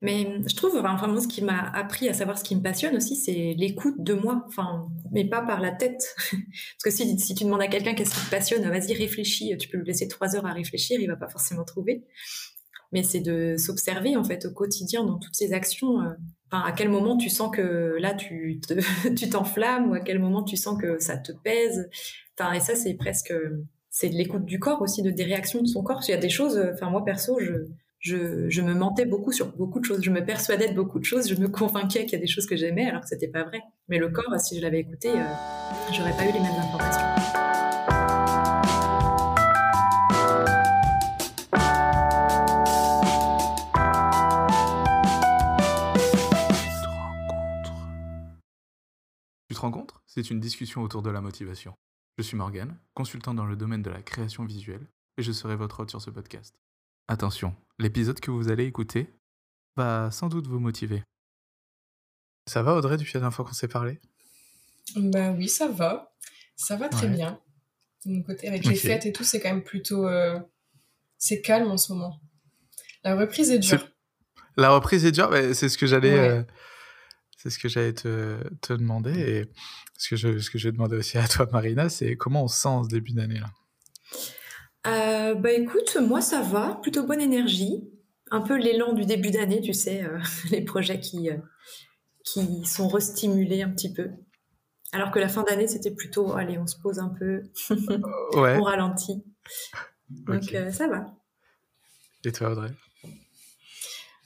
Mais je trouve, enfin, vraiment, ce qui m'a appris à savoir ce qui me passionne aussi, c'est l'écoute de moi, enfin, mais pas par la tête. Parce que si, si tu demandes à quelqu'un qu'est-ce qui te passionne, vas-y, réfléchis, tu peux lui laisser trois heures à réfléchir, il va pas forcément trouver. Mais c'est de s'observer, en fait, au quotidien, dans toutes ces actions. Euh, enfin, à quel moment tu sens que là, tu tu t'enflammes, ou à quel moment tu sens que ça te pèse. Enfin, et ça, c'est presque, c'est de l'écoute du corps aussi, de des réactions de son corps. Il y a des choses, enfin, moi, perso, je, je, me mentais beaucoup sur beaucoup de choses. Je me persuadais de beaucoup de choses. Je me convainquais qu'il y a des choses que j'aimais alors que c'était pas vrai. Mais le corps, si je l'avais écouté, euh, j'aurais pas eu les mêmes informations. Tu te rencontres? C'est une discussion autour de la motivation. Je suis Morgan, consultant dans le domaine de la création visuelle, et je serai votre hôte sur ce podcast. Attention, l'épisode que vous allez écouter va sans doute vous motiver. Ça va Audrey depuis la dernière fois qu'on s'est parlé? Bah oui, ça va. Ça va très bien. De mon côté, avec les fêtes et tout, c'est quand même plutôt... Euh, c'est calme en ce moment. La reprise est dure. La reprise est dure, c'est ce que j'allais... Euh, c'est ce que j'allais te, te, demander et ce que je ce que je vais demander aussi à toi Marina, c'est comment on sent ce début d'année là? Euh, bah écoute, moi ça va, plutôt bonne énergie. Un peu l'élan du début d'année, tu sais, euh, les projets qui, euh, qui sont restimulés un petit peu. Alors que la fin d'année, c'était plutôt, allez, on se pose un peu, on ralentit. Donc ça va. Et toi, Audrey?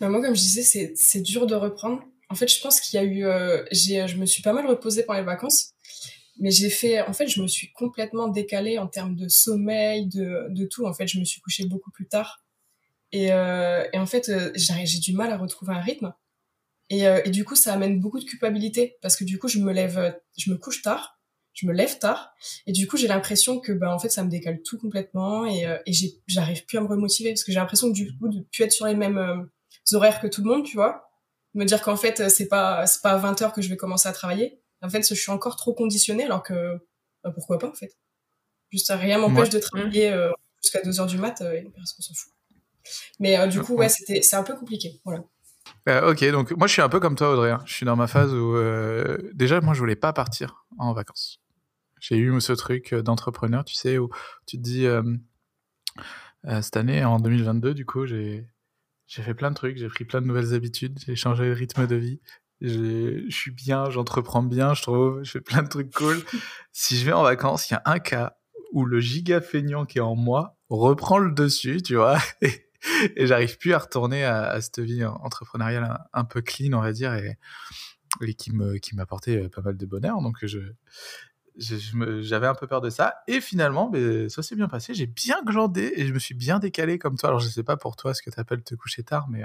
Bah, Moi, comme je disais, c'est dur de reprendre. En fait, je pense qu'il y a eu, je me suis pas mal reposée pendant les vacances mais j'ai fait en fait je me suis complètement décalée en termes de sommeil de, de tout en fait. Je me suis couchée beaucoup plus tard. Et, euh, et en fait euh, j'ai du mal à retrouver un rythme. Et, euh, et, du coup ça amène beaucoup de culpabilité. Parce que du coup je me lève je me couche tard. Je me lève tard. Et du coup j'ai l'impression que bah en fait ça me décale tout complètement. Et, euh, et j'arrive plus à me remotiver. Parce que j'ai l'impression du coup de plus être sur les mêmes euh, horaires que tout le monde tu vois. Me dire qu'en fait c'est pas c'est pas à 20 heures que je vais commencer à travailler en fait, je suis encore trop conditionnée alors que bah, pourquoi pas en fait. Juste rien m'empêche de travailler euh, jusqu'à 2 heures du mat euh, et personne s'en fout. Mais euh, du coup, ouais, c'était c'est un peu compliqué. Voilà. ok, donc moi je suis un peu comme toi Audrey. Hein. Je suis dans ma phase où déjà moi je voulais pas partir en vacances. J'ai eu ce truc d'entrepreneur, tu sais, où tu te dis cette année en 2022, du coup j'ai j'ai fait plein de trucs, j'ai pris plein de nouvelles habitudes, j'ai changé le rythme de vie, je suis bien, j'entreprends bien, je trouve, je fais plein de trucs cool. si je vais en vacances, il y a un cas où le giga feignant qui est en moi reprend le dessus, tu vois, et, j'arrive plus à retourner à, cette vie entrepreneuriale un, peu clean, on va dire, et, et qui me qui m'apportait pas mal de bonheur. Donc je j'avais un peu peur de ça et finalement ben, ça s'est bien passé j'ai bien glandé et je me suis bien décalé comme toi alors je sais pas pour toi ce que tu appelles te coucher tard mais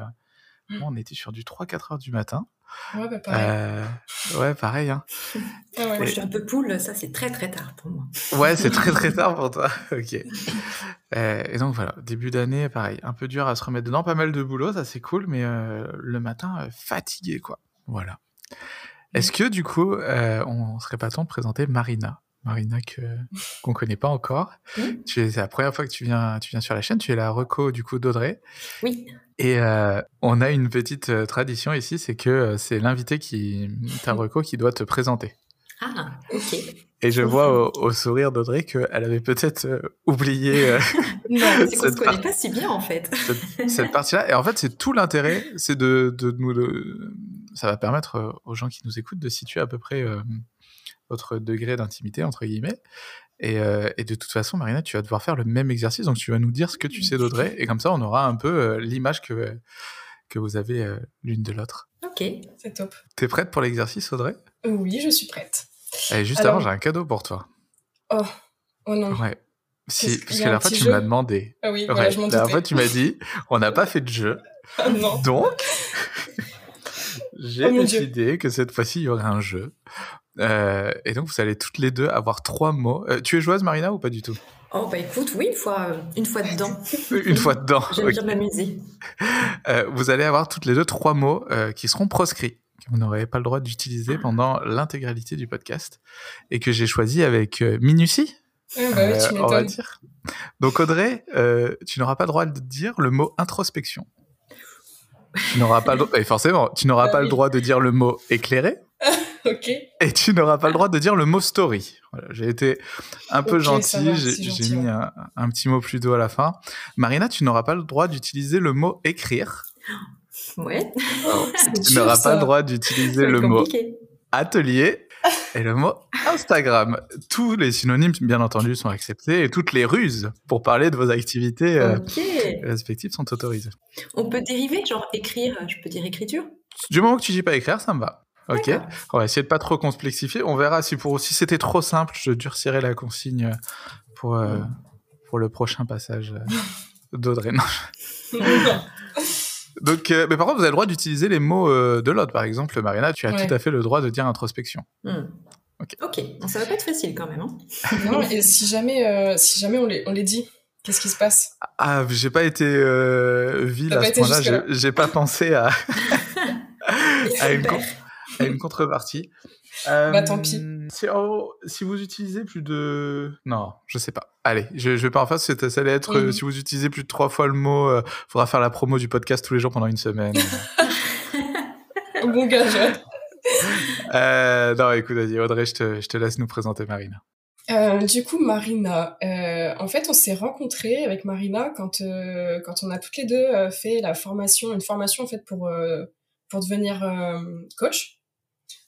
on était sur du 3-4 heures du matin Ouais, bah pareil. Euh, ouais, pareil. Hein. Moi, je suis un peu poule, ça c'est très très tard pour moi. Ouais, c'est très très tard pour toi. ok. Euh, et donc voilà, début d'année, pareil, un peu dur à se remettre dedans, pas mal de boulot, ça c'est cool, mais euh, le matin, fatigué quoi. Voilà. Est-ce que du coup, on serait pas temps de présenter Marina? Marina que qu'on connaît pas encore. Tu es c'est la première fois que tu viens tu viens sur la chaîne. Tu es la reco du coup d'Audrey. Oui. Et euh, on a une petite euh, tradition ici, c'est que euh, c'est l'invité qui ta reco qui doit te présenter. Ah, ok. Et je vois au, sourire d'Audrey qu'elle avait peut-être oublié. non, c'est qu'on se connaît pas si bien en fait. cette, partie-là. Et en fait, c'est tout l'intérêt, c'est de, de nous. De, ça va permettre aux gens qui nous écoutent de situer à peu près votre degré d'intimité, entre guillemets. Euh, et, de toute façon, Marina, tu vas devoir faire le même exercice. Donc, tu vas nous dire ce que tu sais d'Audrey. Et comme ça, on aura un peu euh, l'image que, que vous avez euh, l'une de l'autre. Ok, c'est top. T'es prête pour l'exercice, Audrey? Oui, je suis prête. Et juste avant, j'ai un cadeau pour toi. Oh, oh non. Ouais. Si, parce que la fois, tu m'as demandé. Ah oui, ouais, je m'en La fois, tu m'as dit, on n'a pas fait de jeu. Ah non. Donc, j'ai oh décidé que cette fois-ci, il y aurait un jeu. Euh, et donc, vous allez toutes les deux avoir trois mots. Euh, tu es joueuse, Marina, ou pas du tout? Oh, bah écoute, oui, une fois, une fois dedans. une fois dedans. J'aime bien m'amuser. Euh, vous allez avoir toutes les deux trois mots qui seront proscrits, que vous n'aurez pas le droit d'utiliser ah. pendant l'intégralité du podcast, et que j'ai choisi avec minutie. Ah, bah oui, tu on va dire. Donc, Audrey, tu n'auras pas le droit de dire le mot introspection. Tu n'auras pas le et forcément, tu n'auras Bah pas le droit de dire le mot éclairé ok. et tu n'auras pas le droit de dire le mot story. Voilà, j'ai été un peu gentil, j'ai mis ouais. un, un petit mot plus doux à la fin. Marina, tu n'auras pas le droit d'utiliser le mot écrire. Ouais, C'est Tu n'auras pas le droit d'utiliser le mot atelier et le mot Instagram. Tous les synonymes, bien entendu, sont acceptés et toutes les ruses pour parler de vos activités euh, respectives sont autorisées. On peut dériver, genre écrire, je peux dire écriture. Du moment que tu dis pas écrire, ça me va. Ok. On va essayer de pas trop complexifier. On verra si pour si c'était trop simple, je durcirai la consigne pour euh, pour le prochain passage euh, d'Audrey. Donc, euh, mais par contre, vous avez le droit d'utiliser les mots euh, de l'autre. Par exemple, Marina, tu as Ouais. tout à fait le droit de dire introspection. Hmm. Ok. Ok, ça va pas être facile quand même. Hein. Non, et si jamais, euh, si jamais on les, on les dit, qu'est-ce qui se passe? Ah, j'ai pas été euh, vil à pas ce point-là. J'ai- pas pensé à, à, une, con- à une contrepartie. Euh, Bah, tant pis. Si, oh, si vous utilisez plus de... Non, je sais pas. Allez, je, je vais pas en c'est- Ça allait être... euh, si vous utilisez plus de trois fois le mot, euh, faudra faire la promo du podcast tous les jours pendant une semaine. Bon gage. euh, non, écoute, vas-y, Audrey, je te, je te laisse nous présenter Marina. Euh, du coup, Marina, euh, en fait, on s'est rencontrés avec Marina quand euh, quand on a toutes les deux euh, fait la formation, une formation en fait pour euh, pour devenir euh, coach.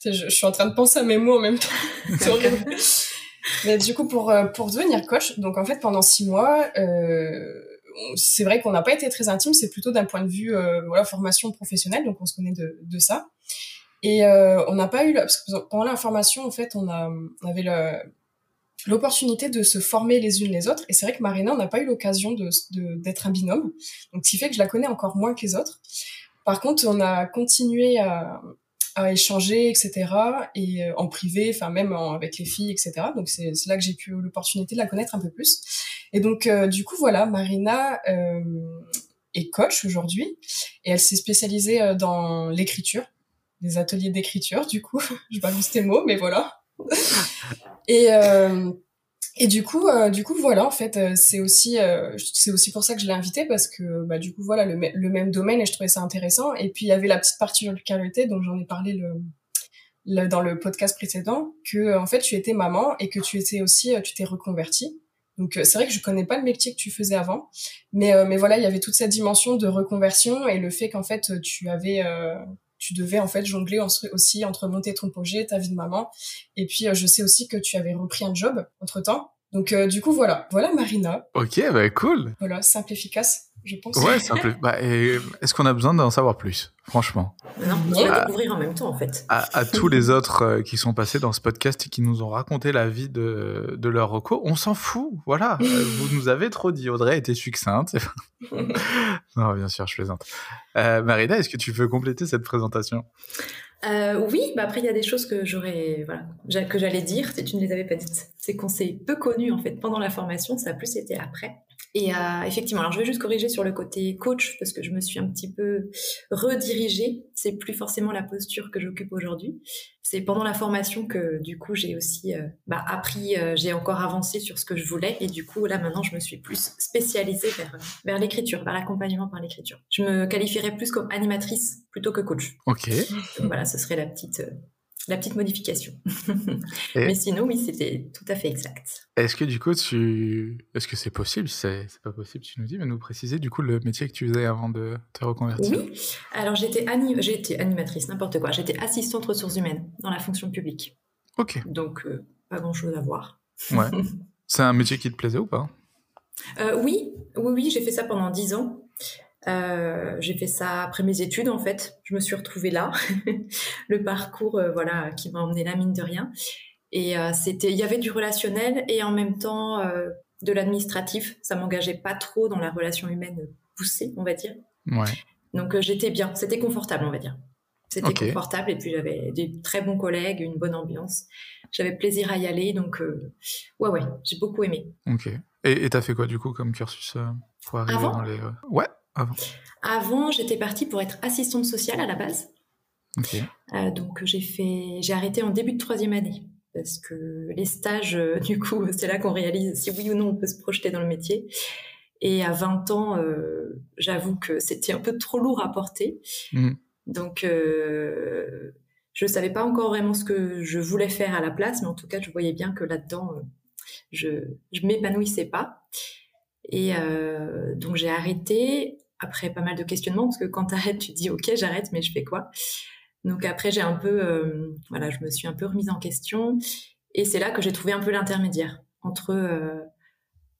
Je, je suis en train de penser à mes mots en même temps. Mais du coup, pour euh, pour devenir coach, donc en fait, pendant six mois, euh, c'est vrai qu'on n'a pas été très intime. C'est plutôt d'un point de vue euh, voilà formation professionnelle, donc on se connaît de de ça. Et euh, on n'a pas eu, parce que pendant la formation, en fait, on a on avait le l'opportunité de se former les unes les autres. Et c'est vrai que Marina, on n'a pas eu l'occasion de, de- d'être un binôme. Donc, ce qui fait que je la connais encore moins que les autres. Par contre, on a continué à, à échanger, etc. Et euh, en privé, enfin, même en- avec les filles, etc. Donc, c'est, là que j'ai pu l'opportunité de la connaître un peu plus. Et donc, euh, du coup, voilà, Marina euh, est coach aujourd'hui. Et elle s'est spécialisée dans l'écriture, des ateliers d'écriture, du coup. je balance tes mots, mais voilà. Et et du coup, euh, du coup, voilà, en fait, euh, c'est aussi, euh, c'est aussi pour ça que je l'ai invité parce que, bah, du coup, voilà, le, le même domaine et je trouvais ça intéressant. Et puis il y avait la petite particularité, dont j'en ai parlé le, le- dans le podcast précédent, que euh, en fait, tu étais maman et que tu étais aussi, euh, tu t'es reconvertie. Donc euh, c'est vrai que je connais pas le métier que tu faisais avant, mais mais voilà, il y avait toute cette dimension de reconversion et le fait qu'en fait tu avais tu devais en fait jongler en- aussi entre monter ton projet, ta vie de maman, et puis euh, je sais aussi que tu avais repris un job entre temps. Donc euh, du coup voilà, voilà Marina, Ok, bah cool. voilà simple efficace, je pense. Ouais. Bah, Est-ce qu'on a besoin d'en savoir plus Franchement? Non, on va découvrir en même temps en fait. À, à tous les autres euh, qui sont passés dans ce podcast et qui nous ont raconté la vie de, de leur reco, on s'en fout. Voilà. Euh, vous nous avez trop dit. Audrey était succincte. non, bien sûr, je plaisante. Euh, Marina, est-ce que tu veux compléter cette présentation? Euh, oui, bah après il y a des choses que j'aurais, voilà, que j'allais dire, si tu ne les avais pas dites. C'est qu'on s'est peu connus en fait pendant la formation, ça a plus été après. Et euh, effectivement, alors je vais juste corriger sur le côté coach parce que je me suis un petit peu redirigée. C'est plus forcément la posture que j'occupe aujourd'hui. C'est pendant la formation que du coup j'ai aussi euh, bah, appris, euh, j'ai encore avancé sur ce que je voulais et du coup là maintenant je me suis plus spécialisée vers vers l'écriture, vers l'accompagnement par l'écriture. Je me qualifierais plus comme animatrice plutôt que coach. Ok. Donc voilà, ce serait la petite, euh, la petite modification. Mais sinon, oui, c'était tout à fait exact. Est-ce que du coup, tu. Est-ce que c'est possible Si c'est pas possible, tu nous dis, mais nous préciser du coup le métier que tu faisais avant de te reconvertir? Oui, alors j'étais ani- j'ai été animatrice, n'importe quoi. J'étais assistante ressources humaines dans la fonction publique. Ok. Donc, euh, pas grand-chose à voir. Ouais. c'est un métier qui te plaisait ou pas? Euh, oui, oui, oui, j'ai fait ça pendant dix ans. Euh, j'ai fait ça après mes études en fait. Je me suis retrouvée là, le parcours euh, voilà qui m'a emmené là mine de rien. Et euh, c'était, il y avait du relationnel et en même temps de l'administratif. Ça m'engageait pas trop dans la relation humaine poussée, on va dire. Ouais. Donc j'étais bien, c'était confortable, on va dire. C'était confortable et puis j'avais des très bons collègues, une bonne ambiance. J'avais plaisir à y aller, donc ouais ouais, j'ai beaucoup aimé. Ok. Et et t'as fait quoi du coup comme cursus pour arriver Avant dans les. Ouais, avant. Avant, j'étais partie pour être assistante sociale à la base. Euh, donc j'ai fait, j'ai arrêté en début de troisième année parce que les stages, euh, du coup, c'est là qu'on réalise si oui ou non on peut se projeter dans le métier. Et à 20 ans, euh, j'avoue que c'était un peu trop lourd à porter. Mmh. Donc, je ne savais pas encore vraiment ce que je voulais faire à la place, mais en tout cas, je voyais bien que là-dedans, je ne m'épanouissais pas. Et donc, j'ai arrêté après pas mal de questionnements, parce que quand tu arrêtes, tu te dis, OK, j'arrête, mais je fais quoi? Donc après, j'ai un peu, voilà, je me suis un peu remise en question. Et c'est là que j'ai trouvé un peu l'intermédiaire entre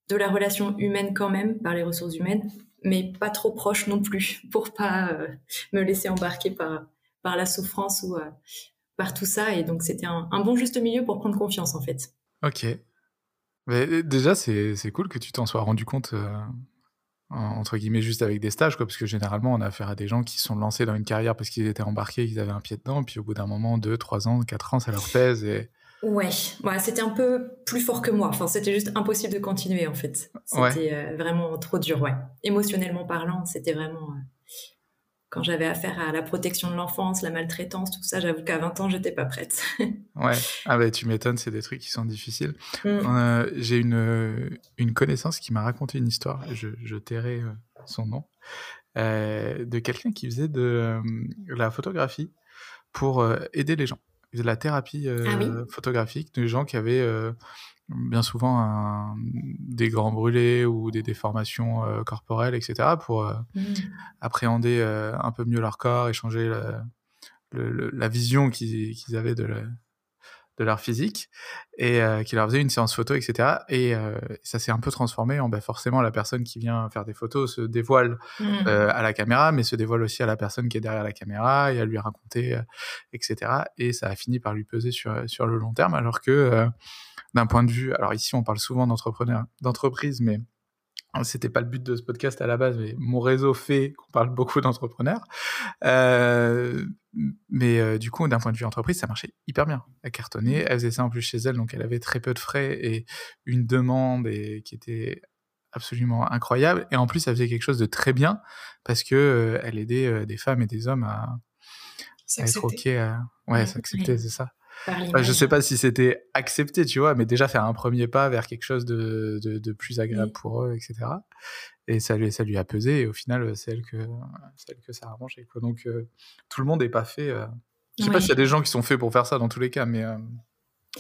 de la relation humaine quand même, par les ressources humaines, mais pas trop proche non plus, pour pas euh, me laisser embarquer par, par la souffrance ou euh, par tout ça. Et donc, c'était un, bon juste milieu pour prendre confiance, en fait. Ok. Mais euh, déjà, c'est cool que tu t'en sois rendu compte, entre guillemets, juste avec des stages, quoi, parce que généralement, on a affaire à des gens qui sont lancés dans une carrière parce qu'ils étaient embarqués, qu'ils avaient un pied dedans, puis au bout d'un moment, deux, trois ans, quatre ans, ça leur pèse. Et Ouais, ouais c'était un peu plus fort que moi. Enfin, c'était juste impossible de continuer en fait. C'était euh, vraiment trop dur, ouais. Émotionnellement parlant, c'était vraiment. Euh, quand j'avais affaire à la protection de l'enfance, la maltraitance, tout ça, j'avoue qu'à 20 ans, j'étais pas prête. ouais, ah bah tu m'étonnes, c'est des trucs qui sont difficiles. Mm. Euh, j'ai une, une connaissance qui m'a raconté une histoire, je, je tairai son nom, de quelqu'un qui faisait de la photographie pour aider les gens de la thérapie ah euh, photographique de gens qui avaient euh, bien souvent un, des grands brûlés ou des déformations euh, corporelles, etc., pour mmh. appréhender un peu mieux leur corps, échanger la, la vision qu'ils avaient de, de leur physique et euh, qui leur faisait une séance photo, etc. Et euh, ça s'est un peu transformé en bah, forcément la personne qui vient faire des photos se dévoile mmh. euh, à la caméra, mais se dévoile aussi à la personne qui est derrière la caméra et à lui raconter, etc. Et ça a fini par lui peser sur, sur le long terme, alors que d'un point de vue, alors ici on parle souvent d'entrepreneurs, d'entreprise, mais c'était pas le but de ce podcast à la base, mais mon réseau fait qu'on parle beaucoup d'entrepreneurs. Euh, mais euh, du coup, d'un point de vue entreprise, ça marchait hyper bien. Elle cartonnait, elle faisait ça en plus chez elle, donc elle avait très peu de frais et une demande et, qui était absolument incroyable. Et en plus, elle faisait quelque chose de très bien parce que euh, elle aidait des femmes et des hommes à, être ok, à... ouais, s'accepter, c'est ça. Je je sais pas si c'était accepté, tu vois, mais déjà faire un premier pas vers quelque chose de, de, plus agréable pour eux, etc. Et ça lui, ça lui a pesé, et au final, c'est elle que, celle que ça a arrangé. Quoi. Donc, euh, tout le monde n'est pas fait. Euh... Je sais pas s'il y a des gens qui sont faits pour faire ça dans tous les cas, mais euh,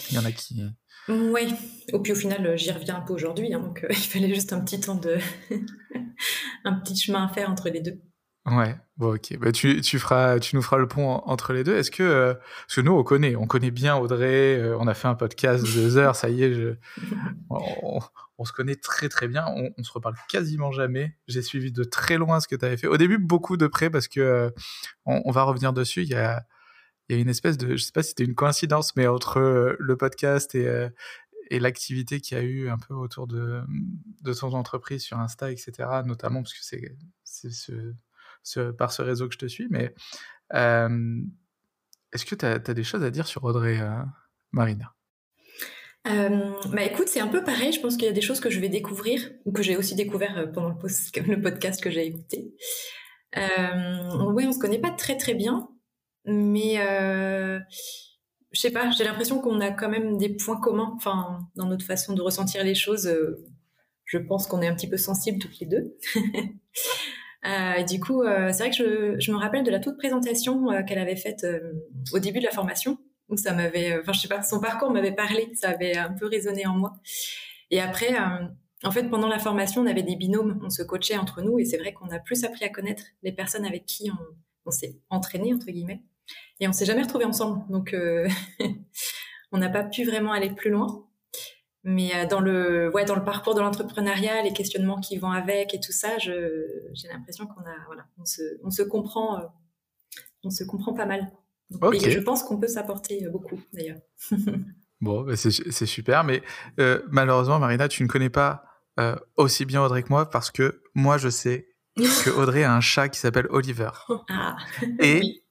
il y en a qui. Oui, et puis au final, j'y reviens un peu aujourd'hui, hein, donc euh, il fallait juste un petit temps de. un petit chemin à faire entre les deux. Ouais, bon, ok. Bah, tu, tu, nous feras le pont entre les deux. Est-ce que, euh, parce que nous, on connaît, on connaît bien Audrey, euh, on a fait un podcast de deux heures, ça y est, je, on, se connaît très très bien, on, on, se reparle quasiment jamais. J'ai suivi de très loin ce que tu avais fait. Au début, beaucoup de près, parce que euh, on, va revenir dessus. Il y a, il y a une espèce de, je sais pas si c'était une coïncidence, mais entre le podcast et, et l'activité qu'il y a eu un peu autour de, de ton entreprise sur Insta, etc., notamment parce que c'est ce par ce réseau que je te suis. Mais est-ce que tu as, des choses à dire sur Audrey euh, Marina? Bah écoute, c'est un peu pareil. Je pense qu'il y a des choses que je vais découvrir ou que j'ai aussi découvert euh, pendant le, podcast que j'ai écouté. oui, on se connaît pas très très bien, mais euh, je sais pas. J'ai l'impression qu'on a quand même des points communs. Enfin, dans notre façon de ressentir les choses, je pense qu'on est un petit peu sensibles toutes les deux. Euh, du coup, euh, c'est vrai que je, je, me rappelle de la toute présentation euh, qu'elle avait faite euh, au début de la formation, où ça m'avait, enfin je sais pas, son parcours m'avait parlé, ça avait un peu résonné en moi. Et après, en fait, pendant la formation, on avait des binômes, on se coachait entre nous, et c'est vrai qu'on a plus appris à connaître les personnes avec qui on, on s'est entraîné entre guillemets, et on s'est jamais retrouvés ensemble, donc on n'a pas pu vraiment aller plus loin. Mais euh, dans le, ouais, dans le parcours de l'entrepreneuriat, les questionnements qui vont avec et tout ça, j'ai l'impression qu'on a, voilà, on se, on se comprend, euh, on se comprend pas mal. Et je pense qu'on peut s'apporter euh, beaucoup d'ailleurs. bon, bah, c'est super, mais malheureusement, Marina, tu ne connais pas aussi bien Audrey que moi parce que moi, je sais que Audrey a un chat qui s'appelle Oliver. Ah. Et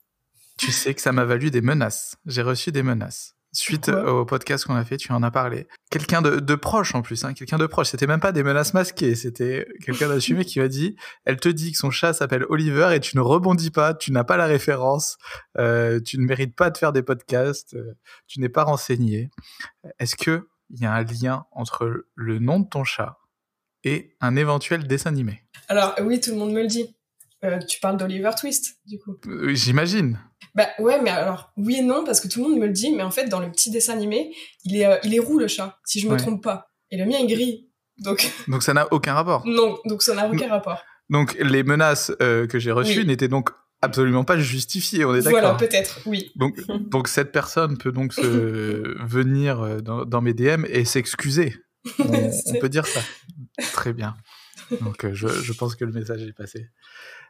tu sais que ça m'a valu des menaces. J'ai reçu des menaces suite au podcast qu'on a fait, tu en as parlé. Quelqu'un de, proche en plus, hein, quelqu'un de proche. C'était même pas des menaces masquées, c'était quelqu'un d'assumé qui m'a dit, elle te dit que son chat s'appelle Oliver et tu ne rebondis pas, tu n'as pas la référence, euh, tu ne mérites pas de faire des podcasts, euh, tu n'es pas renseigné. Est-ce que il y a un lien entre le nom de ton chat et un éventuel dessin animé? Alors oui, tout le monde me le dit. Euh, tu parles d'Oliver Twist, du coup. J'imagine. Bah ouais, mais alors oui et non parce que tout le monde me le dit, mais en fait dans le petit dessin animé, il est euh, il est roux le chat, si je me Ouais. trompe pas, et le mien est gris. Donc Donc ça n'a aucun rapport. non, donc ça n'a aucun rapport. Donc les menaces euh, que j'ai reçues Oui. n'étaient donc absolument pas justifiées, on est Voilà, d'accord peut-être, oui. donc, donc cette personne peut donc se venir euh, dans, dans mes DM et s'excuser. On, on peut dire ça. Très bien. Donc euh, je, je pense que le message est passé.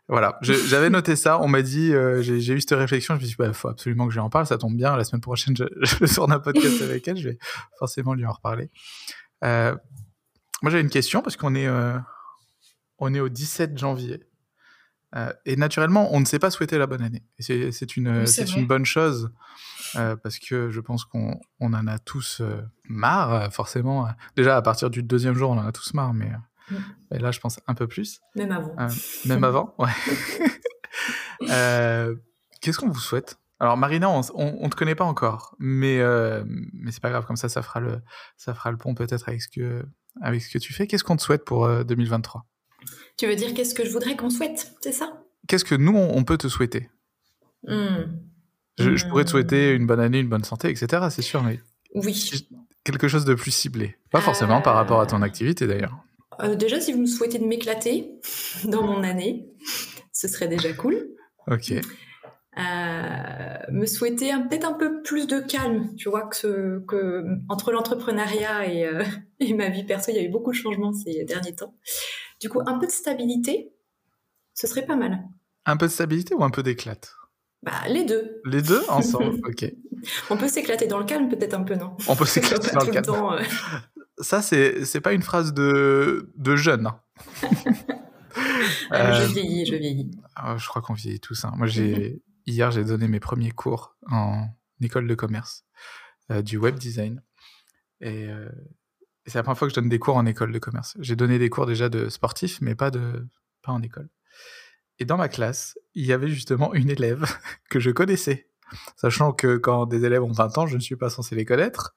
Voilà, j'avais noté ça, on m'a dit, euh, j'ai eu cette réflexion, je me suis dit, il faut absolument que je lui en parle, ça tombe bien, la semaine prochaine, je, je tourne un podcast avec elle, je vais forcément lui en reparler. Euh, moi, j'ai une question, parce qu'on est, euh, on est au 17 janvier, et naturellement, on ne sait pas souhaiter la bonne année. Et c'est une, une bonne chose, parce que je pense qu'on on en a tous marre, forcément. Déjà, à partir du deuxième jour, on en a tous marre, mais, euh, Mm. mais là, je pense un peu plus. Même avant. Euh, même avant, ouais. Euh, Qu'est-ce qu'on vous souhaite? Alors, Marina, on, on te connaît pas encore, mais, euh, mais c'est pas grave, comme ça, ça fera le, ça fera le pont peut-être avec, ce que- avec ce que tu fais. Qu'est-ce qu'on te souhaite pour euh, 2023 Tu veux dire qu'est-ce que je voudrais qu'on souhaite, c'est ça? Qu'est-ce que nous, on, on peut te souhaiter? Hmm. je, je pourrais te Hmm. souhaiter une bonne année, une bonne santé, etc., c'est sûr, mais Oui. quelque chose de plus ciblé. Pas forcément par rapport à ton Euh, activité, d'ailleurs. Euh, déjà, si vous me souhaitez de m'éclater dans mon année, ce serait déjà cool. Ok. Euh, me souhaiter peut-être un peu plus de calme. Tu vois que, ce- que entre l'entrepreneuriat et, euh, et ma vie perso, il y a eu beaucoup de changements ces derniers temps. Du coup, un peu de stabilité, ce serait pas mal. Un peu de stabilité ou un peu d'éclate? Bah, les deux. Les deux ensemble Ok. On peut s'éclater dans le calme, peut-être un peu, non? On peut s'éclater dans le temps, euh, Ça, c'est c'est pas une phrase de, de jeune. hein. euh, Euh, Je vieillis, je vieillis. Ah, je crois qu'on vieillit tous. hein. Moi, j'ai hier, j'ai donné mes premiers cours en école de commerce euh, du web design. Et, euh, et c'est la première fois que je donne des cours en école de commerce. J'ai donné des cours déjà de sportif, mais pas, de, pas en école. Et dans ma classe, il y avait justement une élève que je connaissais. Sachant que quand des élèves ont 20 ans, je ne suis pas censé les connaître.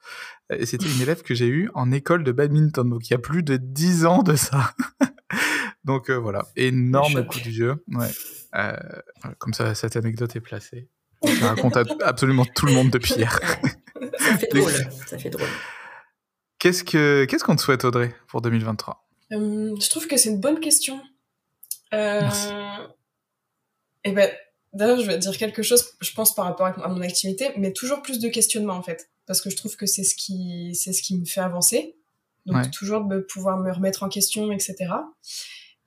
Et c'était une élève que j'ai eue en école de badminton, donc il y a plus de 10 ans de ça. donc euh, voilà, énorme coup du jeu. Ouais. Euh, comme ça, cette anecdote est placée. Je raconte à absolument tout le monde depuis hier. Ça fait drôle. Ça fait drôle. Qu'est-ce que qu'est-ce qu'on te souhaite, Audrey, pour 2023 Euh, je trouve que c'est une bonne question. Euh, Merci. Et ben, d'ailleurs, je vais dire quelque chose, je pense, par rapport à mon activité, mais toujours plus de questionnement, en fait. Parce que je trouve que c'est ce qui, c'est ce qui me fait avancer. Donc, Ouais. toujours de pouvoir me remettre en question, etc.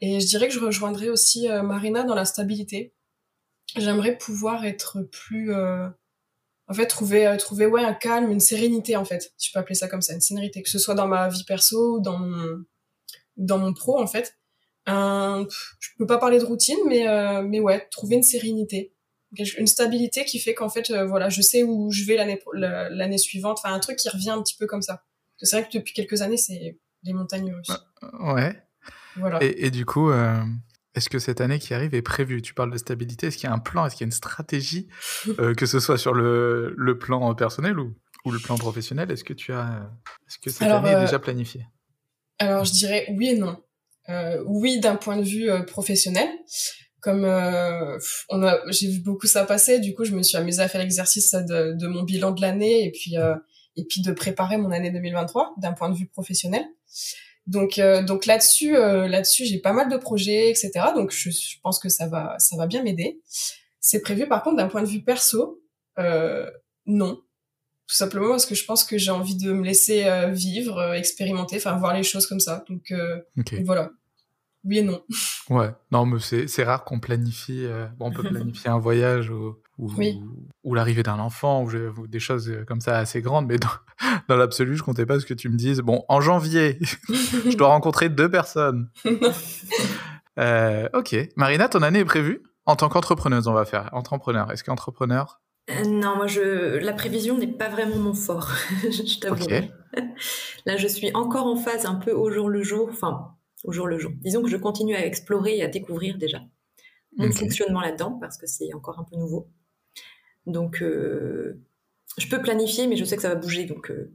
Et je dirais que je rejoindrai aussi euh, Marina dans la stabilité. J'aimerais pouvoir être plus, euh, en fait, trouver, euh, trouver, ouais, un calme, une sérénité, en fait. Je peux appeler ça comme ça, une sérénité. Que ce soit dans ma vie perso ou dans mon, dans mon pro, en fait. Un, je peux pas parler de routine, mais, euh, mais ouais, trouver une sérénité. Une stabilité qui fait qu'en fait, euh, voilà, je sais où je vais l'année, l'année suivante. Enfin, un truc qui revient un petit peu comme ça. C'est vrai que depuis quelques années, c'est les montagnes russes. Ouais. Voilà. Et, et du coup, euh, est-ce que cette année qui arrive est prévue? Tu parles de stabilité. Est-ce qu'il y a un plan? Est-ce qu'il y a une stratégie Que ce soit sur le, le plan personnel ou, ou le plan professionnel? Est-ce que tu as Est-ce que cette Alors, année est déjà planifiée? Alors, je dirais oui et non. Euh, oui, d'un point de vue euh, professionnel. Comme euh, on a, j'ai vu beaucoup ça passer, du coup, je me suis amusée à faire l'exercice de, de mon bilan de l'année et puis euh, et puis de préparer mon année 2023 d'un point de vue professionnel. Donc euh, donc là-dessus euh, là-dessus j'ai pas mal de projets etc. Donc je, je pense que ça va ça va bien m'aider. C'est prévu par contre d'un point de vue perso non tout simplement parce que je pense que j'ai envie de me laisser euh, vivre, euh, expérimenter, enfin voir les choses comme ça. Donc, euh, donc voilà. Oui et non. Ouais. Non, mais c'est rare qu'on planifie. euh, bon, on peut planifier un voyage ou, ou, Oui. ou l'arrivée d'un enfant ou, je- ou des choses comme ça assez grandes, mais dans, dans l'absolu, je comptais pas ce que tu me dises. Bon, en janvier, je dois rencontrer deux personnes. Euh, ok. Marina, ton année est prévue? En tant qu'entrepreneuse, on va faire. Entrepreneur. Est-ce qu'entrepreneur Euh, non, moi, je... la prévision n'est pas vraiment mon fort, je t'avoue. Là, je suis encore en phase un peu au jour le jour, enfin, au jour le jour. Disons que je continue à explorer et à découvrir déjà mon fonctionnement là-dedans, parce que c'est encore un peu nouveau. Donc, euh, je peux planifier, mais je sais que ça va bouger, donc euh,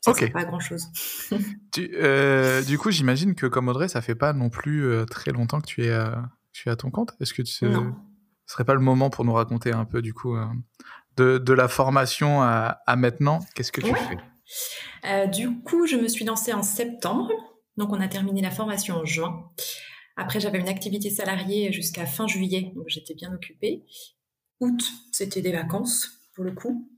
Ça okay. pas grand-chose. euh, du coup, j'imagine que comme Audrey, ça fait pas non plus très longtemps que tu es, à, tu es à ton compte? Est-ce que tu sais, ce serait pas le moment pour nous raconter un peu du coup euh, de, de, la formation à, à maintenant Qu'est-ce que tu ouais. fais? Euh, Du coup, je me suis lancée en septembre. Donc, on a terminé la formation en juin. Après, j'avais une activité salariée jusqu'à fin juillet, donc j'étais bien occupée. Août, c'était des vacances pour le coup.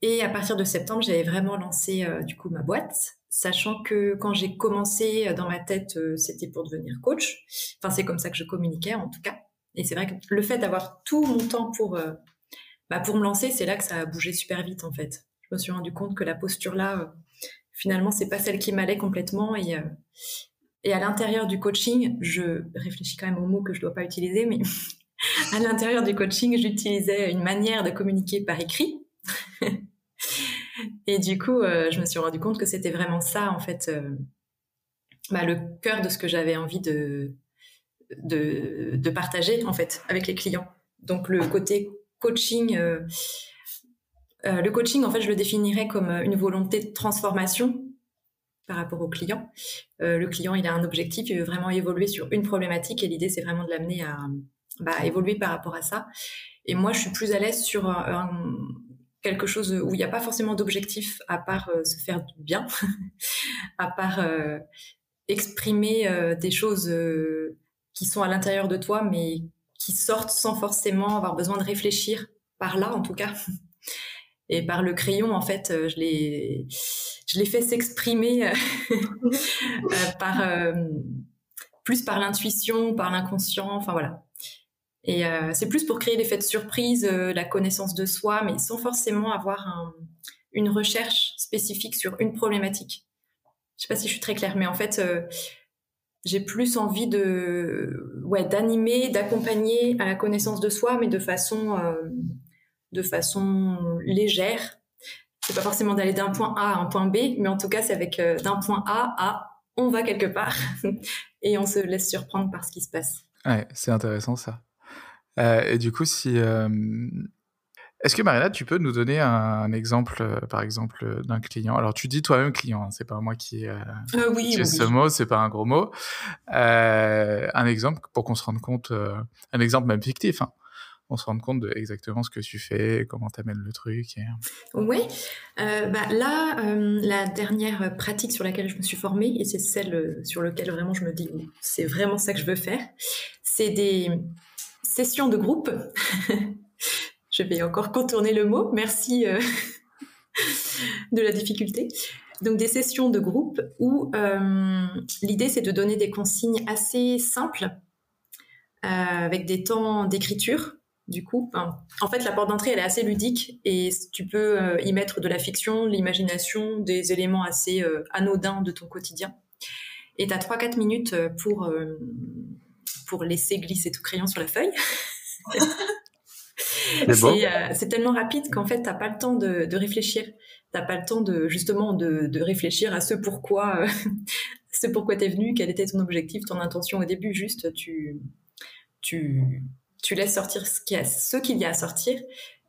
Et à partir de septembre, j'avais vraiment lancé euh, du coup ma boîte, sachant que quand j'ai commencé dans ma tête, euh, c'était pour devenir coach. Enfin, c'est comme ça que je communiquais en tout cas. Et c'est vrai que le fait d'avoir tout mon temps pour euh, bah, pour me lancer, c'est là que ça a bougé super vite en fait. Je me suis rendu compte que la posture là, euh, finalement, c'est pas celle qui m'allait complètement. Et euh, et à l'intérieur du coaching, je réfléchis quand même aux mots que je dois pas utiliser, mais à l'intérieur du coaching, j'utilisais une manière de communiquer par écrit. Et du coup, euh, je me suis rendu compte que c'était vraiment ça, en fait, bah, le cœur de ce que j'avais envie de, de, partager, en fait, avec les clients. Donc, le côté coaching, euh, le coaching, en fait, je le définirais comme une volonté de transformation par rapport au client. le client, il a un objectif, il veut vraiment évoluer sur une problématique et l'idée, c'est vraiment de l'amener à bah, évoluer par rapport à ça. Et moi, je suis plus à l'aise sur quelque chose où il n'y a pas forcément d'objectif à part euh, se faire du bien, à part euh, exprimer euh, des choses euh, qui sont à l'intérieur de toi, mais qui sortent sans forcément avoir besoin de réfléchir par là, en tout cas. Et par le crayon, en fait, je l'ai, je l'ai fait s'exprimer par plus par l'intuition, par l'inconscient, enfin voilà. Et euh, c'est plus pour créer l'effet de surprise, euh, la connaissance de soi, mais sans forcément avoir un, une recherche spécifique sur une problématique. Je sais pas si je suis très claire, mais en fait, euh, j'ai plus envie de, ouais, d'animer, d'accompagner à la connaissance de soi, mais de façon, euh, de façon légère. C'est pas forcément d'aller d'un point A à un point B, mais en tout cas, c'est avec euh, d'un point A à on va quelque part et on se laisse surprendre par ce qui se passe. Ouais, c'est intéressant ça. Euh, et du coup, si. Euh... Est-ce que Marina, tu peux nous donner un, un exemple, euh, par exemple, d'un client? Alors, tu dis toi-même client, hein, c'est pas moi qui. Euh, oui, oui, ce oui. mot, c'est pas un gros mot. un exemple pour qu'on se rende compte, un exemple même fictif. Hein, on se rende compte de exactement ce que tu fais, comment tu amènes le truc. Et... Oui, euh, bah là, euh, la dernière pratique sur laquelle je me suis formée, et c'est celle sur laquelle vraiment je me dis, c'est vraiment ça que je veux faire, c'est des session de groupe. je vais encore contourner le mot. Merci euh, de la difficulté. Donc des sessions de groupe où euh, l'idée c'est de donner des consignes assez simples euh, avec des temps d'écriture. Du coup, en fait, la porte d'entrée elle est assez ludique et tu peux y mettre de la fiction, l'imagination, des éléments assez anodins de ton quotidien. Et tu as 3-4 minutes pour pour laisser glisser tout crayon sur la feuille. c'est euh, tellement rapide qu'en fait, t'as pas le temps de, réfléchir. T'as pas le temps de justement de, réfléchir à ce pourquoi, euh, ce pourquoi t'es venu, quel était ton objectif, ton intention au début. Juste, tu, tu, tu laisses sortir ce qu'il y a, ce à sortir.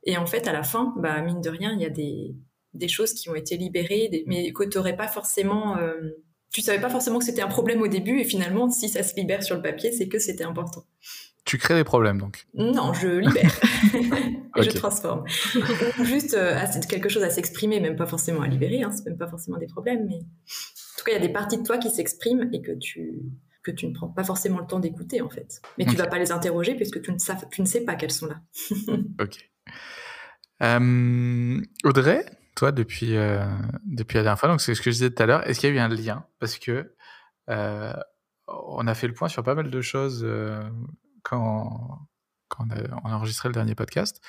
Et en fait, à la fin, bah mine de rien, il y a des, des choses qui ont été libérées, mais que t'aurais pas forcément euh, tu savais pas forcément que c'était un problème au début et finalement si ça se libère sur le papier c'est que c'était important tu crées des problèmes donc non je libère et okay. je transforme juste euh, quelque chose à s'exprimer même pas forcément à libérer hein, c'est même pas forcément des problèmes mais en tout cas il y a des parties de toi qui s'expriment et que tu que tu ne prends pas forcément le temps d'écouter en fait mais okay. tu vas pas les interroger puisque tu ne, sais, tu ne sais pas qu'elles sont là ok euh, Audrey toi depuis euh, depuis la dernière fois. Donc c'est ce que je disais tout à l'heure. Est-ce qu'il y a eu un lien? Parce que euh, on a fait le point sur pas mal de choses euh, quand on a, enregistré le dernier podcast.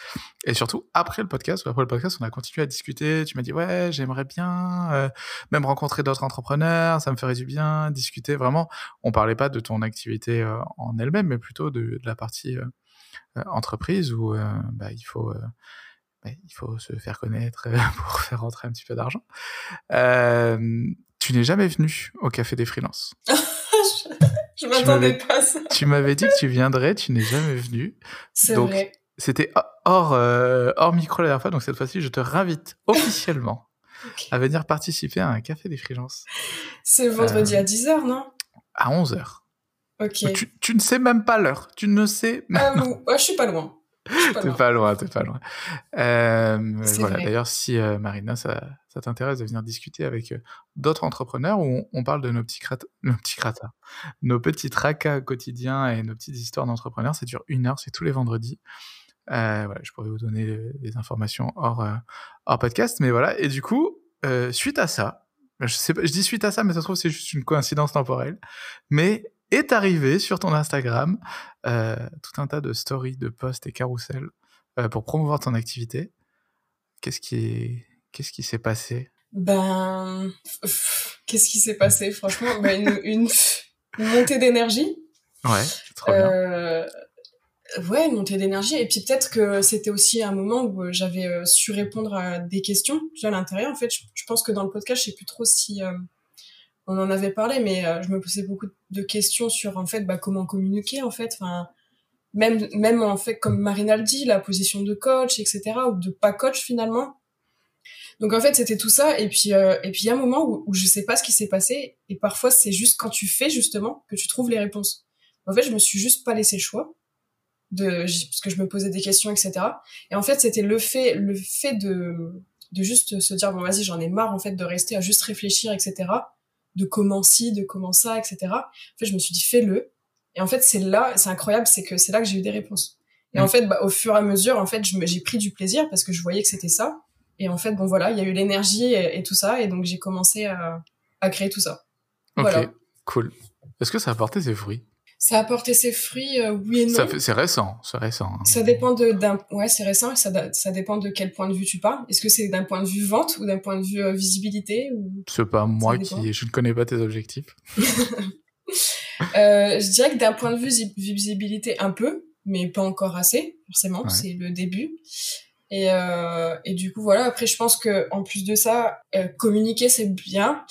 Et surtout après le podcast après le podcast, on a continué à discuter. Tu m'as dit ouais, j'aimerais bien euh, même rencontrer d'autres entrepreneurs. Ça me ferait du bien discuter. Vraiment, on parlait pas de ton activité euh, en elle-même, mais plutôt de, la partie euh, entreprise où bah, il faut il faut se faire connaître pour faire rentrer un petit peu d'argent. Tu n'es jamais venu au Café des Freelances. je m'attendais pas à ça. Tu m'avais dit que tu viendrais, tu n'es jamais venu. C'est vrai. C'était hors, euh, hors micro la dernière fois, donc cette fois-ci, je te réinvite officiellement à venir participer à un café des freelances. C'est vendredi à 10h, non? À 11h. Ok. Tu, tu, ne sais même pas l'heure. Tu ne sais même Ah, vous- ouais, je suis pas loin. T'es pas loin, t'es pas loin. Euh, voilà. D'ailleurs, si euh, Marina, ça, ça t'intéresse de venir discuter avec euh, d'autres entrepreneurs où on, on parle de nos petits crata, nos petits cratas, nos petits tracas quotidiens et nos petites histoires d'entrepreneurs, ça dure une heure, c'est tous les vendredis. Voilà, je pourrais vous donner des informations hors, hors podcast, mais voilà. Et du coup, suite à ça, je sais pas, je dis suite à ça, mais ça se trouve c'est juste une coïncidence temporelle, mais est arrivé sur ton Instagram euh, tout un tas de stories, de posts et carousels euh, pour promouvoir ton activité. Qu'est-ce qui qu'est-ce qui s'est passé? Ben, qu'est-ce qui s'est passé? Franchement, ben, une, une, une montée d'énergie. Ouais, trop bien. Euh, ouais, une montée d'énergie. Et puis peut-être que c'était aussi un moment où j'avais su répondre à des questions déjà à l'intérieur. En fait, je, je pense que dans le podcast, je sais plus trop si on en avait parlé, mais euh, je me posais beaucoup de questions sur en fait bah, comment communiquer en fait. Enfin, même même en fait comme Marina le dit, la position de coach, etc. ou de pas coach finalement. Donc en fait c'était tout ça et puis euh, et puis il y a un moment où, où je sais pas ce qui s'est passé et parfois c'est juste quand tu fais justement que tu trouves les réponses. En fait je me suis juste pas laissé le choix de parce que je me posais des questions etc. Et en fait c'était le fait le fait de de juste se dire bon vas-y j'en ai marre en fait de rester à juste réfléchir etc. De comment ci de comment ça etc. En fait je me suis dit fais-le et en fait c'est là c'est incroyable c'est que c'est là que j'ai eu des réponses. Et Mm. en fait, bah, au fur et à mesure, en fait, j'ai pris du plaisir parce que je voyais que c'était ça. Et en fait, bon voilà, il y a eu l'énergie et, et tout ça, et donc j'ai commencé à, à créer tout ça. Ok, voilà. cool. Est-ce que ça a porté ses fruits? Ça a porté ses fruits, euh, oui et non. C'est récent, c'est récent. hein. Ça dépend de d'un ouais c'est récent ça ça dépend de quel point de vue tu parles est-ce que c'est d'un point de vue vente ou d'un point de vue euh, visibilité ou C'est pas moi qui, je ne connais pas tes objectifs. Euh, je dirais que d'un point de vue visibilité un peu mais pas encore assez forcément Ouais. c'est le début et euh, et du coup voilà après je pense que en plus de ça euh, communiquer c'est bien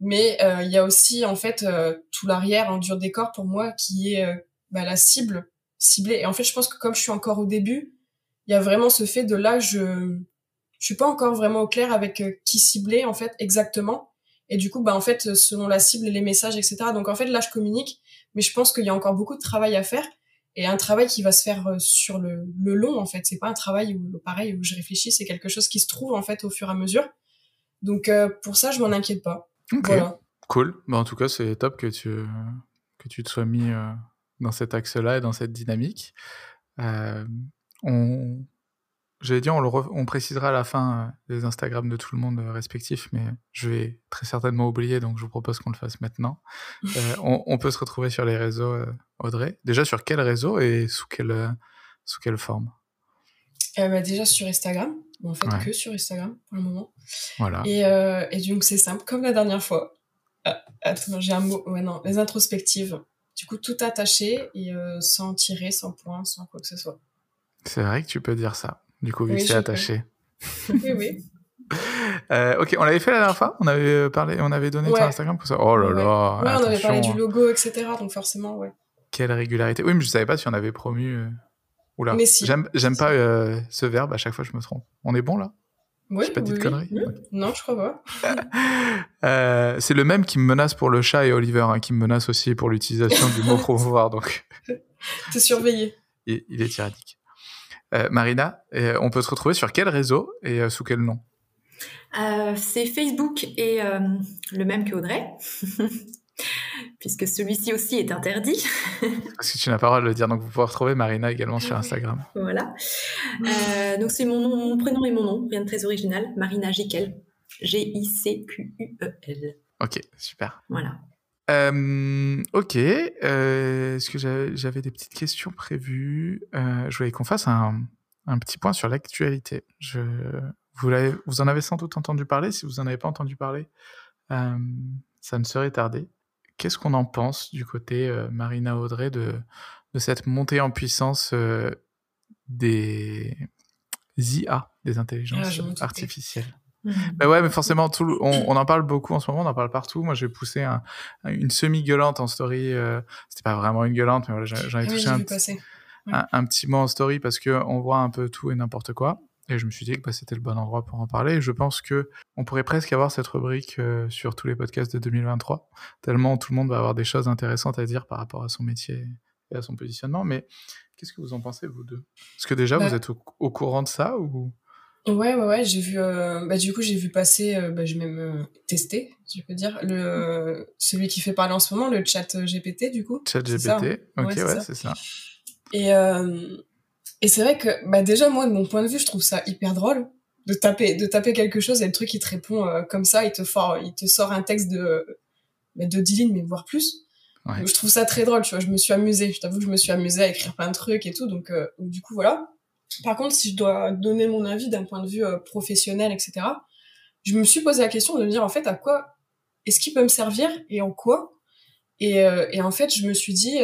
mais euh, il y a aussi en fait euh, tout l'arrière en dur décor pour moi qui est euh, bah, la cible ciblée. Et en fait je pense que comme je suis encore au début il y a vraiment ce fait de là je je suis pas encore vraiment au clair avec qui cibler en fait exactement. Et du coup bah en fait selon la cible les messages etc donc en fait là je communique mais je pense qu'il y a encore beaucoup de travail à faire. Et un travail qui va se faire sur le, le long en fait. C'est pas un travail où pareil où je réfléchis. C'est quelque chose qui se trouve en fait au fur et à mesure. Donc euh, pour ça je m'en inquiète pas Ok, voilà cool. Bah, en tout cas, c'est top que tu, que tu te sois mis euh, dans cet axe-là et dans cette dynamique. Euh, on, j'allais dire, on, le re- on précisera à la fin euh, les Instagram de tout le monde euh, respectifs, mais je vais très certainement oublier, donc je vous propose qu'on le fasse maintenant. Euh, on, on peut se retrouver sur les réseaux, euh, Audrey. Déjà, sur quel réseau et sous quelle, euh, sous quelle forme? Euh, bah, déjà sur Instagram en fait Ouais. que sur Instagram pour le moment Voilà. et, euh, et donc c'est simple comme la dernière fois ah, attends j'ai un mot ouais non les introspectives du coup tout attaché et euh, sans tirer sans point sans quoi que ce soit C'est vrai que tu peux dire ça, du coup, vu Oui, que c'est attaché. oui oui Euh, ok, on l'avait fait la dernière fois? On avait parlé, on avait donné ton Ouais. Instagram pour ça? Oh là Ouais. là Ouais, on avait parlé du logo, etc. Donc forcément, ouais. Quelle régularité. Oui, mais je savais pas si on avait promu. Oula, Mais si. j'aime, Si, pas euh, ce verbe, à chaque fois je me trompe. On est bon là? Oui, J'ai pas dit oui, de conneries Oui. Non, je crois pas. Euh, C'est le même qui me menace pour le chat et Oliver, hein, qui me menace aussi pour l'utilisation du mot promouvoir, donc T'es surveillé. il, il est tyrannique. Euh, Marina, euh, on peut se retrouver sur quel réseau et euh, sous quel nom? Euh, c'est Facebook et euh, le même que Audrey, puisque celui-ci aussi est interdit. Parce que tu n'as pas le droit de le dire, donc vous pouvez retrouver Marina également sur Instagram. voilà. Euh, donc c'est mon nom, mon prénom et mon nom, rien de très original. Marina Jiquel. G-I-C-Q-U-E-L. Ok, super. Voilà. Euh, ok. Euh, Est-ce que j'avais des petites questions prévues? Je voulais qu'on fasse un, un petit point sur l'actualité. Je, vous, vous en avez sans doute entendu parler. Si vous n'en avez pas entendu parler, ça ne serait tardé. Qu'est-ce qu'on en pense du côté euh, Marina Audrey de, de cette montée en puissance euh, des IA, des Ah, intelligences doutais. artificielles? Bah ouais, mais forcément, tout on, on en parle beaucoup en ce moment, on en parle partout. Moi, j'ai poussé un- une semi-gueulante en story. euh, C'était pas vraiment une gueulante, mais voilà, j'en ai Ah oui, touché un, un, un petit mot en story parce que on voit un peu tout et n'importe quoi. Et je me suis dit que bah, c'était le bon endroit pour en parler. Et je pense que on pourrait presque avoir cette rubrique euh, sur tous les podcasts de 2023, tellement tout le monde va avoir des choses intéressantes à dire par rapport à son métier et à son positionnement. Mais qu'est-ce que vous en pensez, vous deux? Est-ce que déjà, vous êtes au, courant de ça ou? Ouais, ouais, ouais, j'ai vu, euh, bah, du coup, j'ai vu passer, euh, bah, j'ai même testé, je peux dire, le, celui qui fait parler en ce moment, le chat GPT, du coup. Chat GPT, hein ok, ouais, c'est ça. Et, et c'est vrai que, bah, déjà, moi, de mon point de vue, je trouve ça hyper drôle de taper, de taper quelque chose et le truc, il te répond euh, comme ça, il te, for, il te sort un texte de, bah, de 10 lignes, mais voire plus. je trouve ça très drôle, tu vois, je me suis amusée, je t'avoue que je me suis amusée à écrire plein de trucs et tout, donc, euh, du coup, voilà. Par contre, si je dois donner mon avis d'un point de vue euh, professionnel, etc., je me suis posé la question de me dire, en fait, à quoi est-ce qu'il peut me servir et en quoi? Et, et en fait, je me suis dit,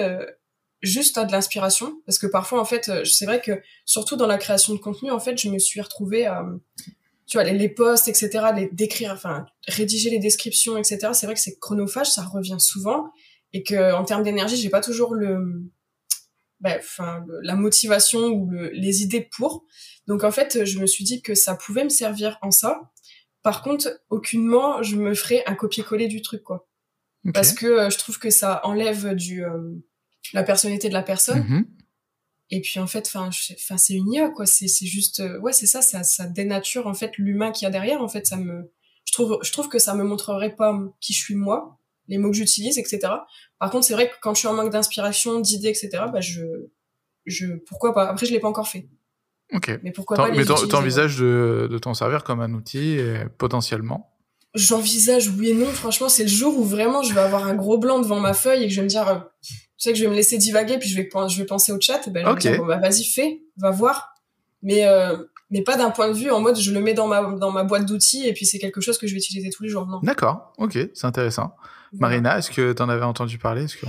juste à de l'inspiration parce que parfois en fait euh, c'est vrai que surtout dans la création de contenu en fait je me suis retrouvée à tu vois les, les posts etc les décrire enfin rédiger les descriptions etc c'est vrai que c'est chronophage ça revient souvent et que en termes d'énergie j'ai pas toujours le bah, enfin la motivation ou le, les idées pour. Donc en fait je me suis dit que ça pouvait me servir en ça. Par contre aucunement je me ferais un copier-coller du truc quoi. Parce que euh, je trouve que ça enlève du euh, la personnalité de la personne. Mm-hmm. Et puis en fait, enfin, c'est une IA quoi. C'est, c'est juste, euh, ouais, c'est ça, ça, ça dénature en fait l'humain qu'il y a derrière. En fait, ça me, je trouve, je trouve que ça me montrerait pas qui je suis moi, les mots que j'utilise, etc. Par contre, c'est vrai que quand je suis en manque d'inspiration, d'idées, etc. Bah je, je, pourquoi pas? Après, je l'ai pas encore fait. Ok. Mais pourquoi pas Mais t'envisages de, de t'en servir comme un outil potentiellement? J'envisage oui et non. Franchement, c'est le jour où vraiment je vais avoir un gros blanc devant ma feuille et que je vais me dire, euh, sais que je vais me laisser divaguer puis je vais je vais penser au chat ben je bon bah vas-y fais va voir mais euh, mais pas d'un point de vue en mode je le mets dans ma dans ma boîte d'outils et puis c'est quelque chose que je vais utiliser tous les jours non d'accord ok c'est intéressant Marina est-ce que tu en avais entendu parler? Est-ce que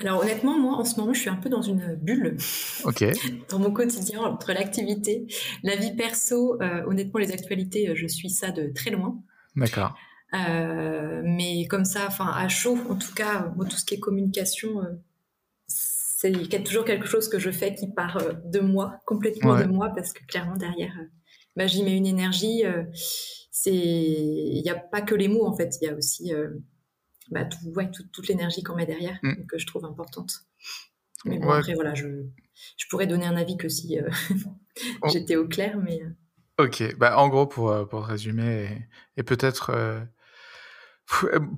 Alors honnêtement, moi en ce moment, je suis un peu dans une bulle. Ok. dans mon quotidien, entre l'activité, la vie perso, euh, honnêtement, les actualités, euh, je suis ça de très loin. D'accord. Euh, mais comme ça, enfin à chaud, en tout cas, moi, tout ce qui est communication, c'est toujours quelque chose que je fais qui part euh, de moi, complètement de moi, parce que clairement derrière, euh, bah, j'y mets une énergie. Euh, c'est, il n'y a pas que les mots en fait, il y a aussi bah, tout, ouais, toute l'énergie qu'on met derrière mm. que je trouve importante. Mais bon, après voilà, je, je pourrais donner un avis que si oh. j'étais au clair, mais. Ok, bah en gros pour pour résumer et, et peut-être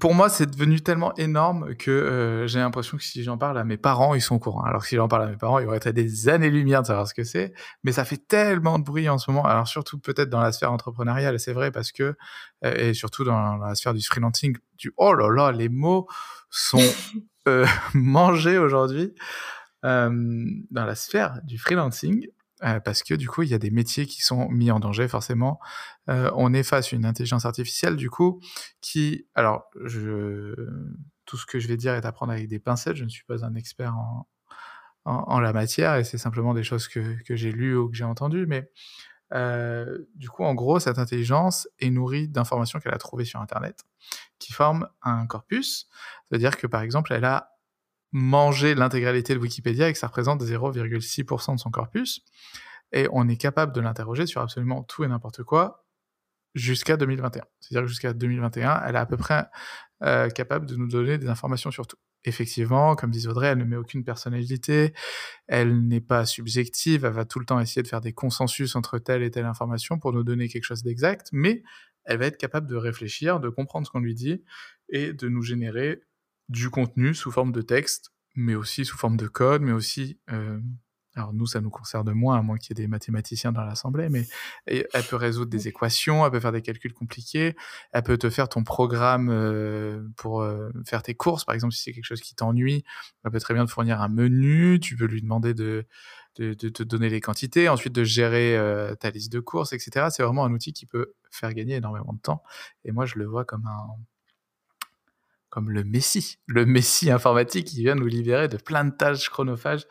pour moi, c'est devenu tellement énorme que euh, j'ai l'impression que si j'en parle à mes parents, ils sont au courant. Alors si j'en parle à mes parents, il y aurait des années-lumière de savoir ce que c'est. Mais ça fait tellement de bruit en ce moment. Alors surtout peut-être dans la sphère entrepreneuriale, c'est vrai, parce que, euh, et surtout dans la sphère du freelancing, du oh là là, les mots sont mangés aujourd'hui. dans la sphère du freelancing, euh, parce que du coup, il y a des métiers qui sont mis en danger, forcément. Euh, on est face à une intelligence artificielle, du coup, qui... Alors, tout ce que je vais dire est à prendre avec des pincettes, je ne suis pas un expert en, en, la matière, et c'est simplement des choses que, que j'ai lues ou que j'ai entendues, mais euh, du coup, en gros, cette intelligence est nourrie d'informations qu'elle a trouvées sur Internet, qui forment un corpus, c'est-à-dire que, par exemple, elle a manger l'intégralité de Wikipédia et que ça représente 0,6% de son corpus. Et on est capable de l'interroger sur absolument tout et n'importe quoi jusqu'à 2021. C'est-à-dire que jusqu'à 2021, elle est à peu près euh, capable de nous donner des informations sur tout. Effectivement, comme disait Audrey, elle ne met aucune personnalité, elle n'est pas subjective, elle va tout le temps essayer de faire des consensus entre telle et telle information pour nous donner quelque chose d'exact, mais elle va être capable de réfléchir, de comprendre ce qu'on lui dit et de nous générer du contenu sous forme de texte, mais aussi sous forme de code, mais aussi, euh, alors nous, ça nous concerne moins, à moins qu'il y ait des mathématiciens dans l'assemblée, mais elle peut résoudre des équations, elle peut faire des calculs compliqués, elle peut te faire ton programme euh, pour euh, faire tes courses, par exemple, si c'est quelque chose qui t'ennuie, elle peut très bien te fournir un menu, tu peux lui demander de, de, de te donner les quantités, ensuite de gérer ta liste de courses, etc. C'est vraiment un outil qui peut faire gagner énormément de temps, et moi, je le vois comme un comme le Messie, le Messie informatique qui vient nous libérer de plein de tâches chronophages.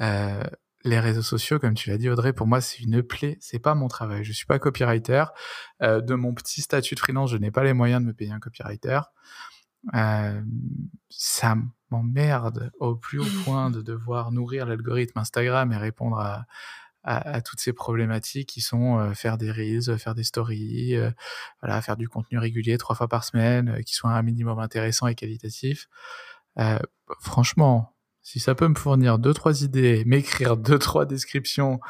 Euh, les réseaux sociaux, comme tu l'as dit Audrey, pour moi c'est une plaie, c'est pas mon travail. Je suis pas copywriter. Euh, de mon petit statut de freelance, je n'ai pas les moyens de me payer un copywriter. Euh, ça m'emmerde au plus haut point de devoir nourrir l'algorithme Instagram et répondre à, à, toutes ces problématiques qui sont faire des reels, faire des stories, voilà, faire du contenu régulier trois fois par semaine, qui soit un minimum intéressant et qualitatif. franchement, si ça peut me fournir deux trois idées, m'écrire deux trois descriptions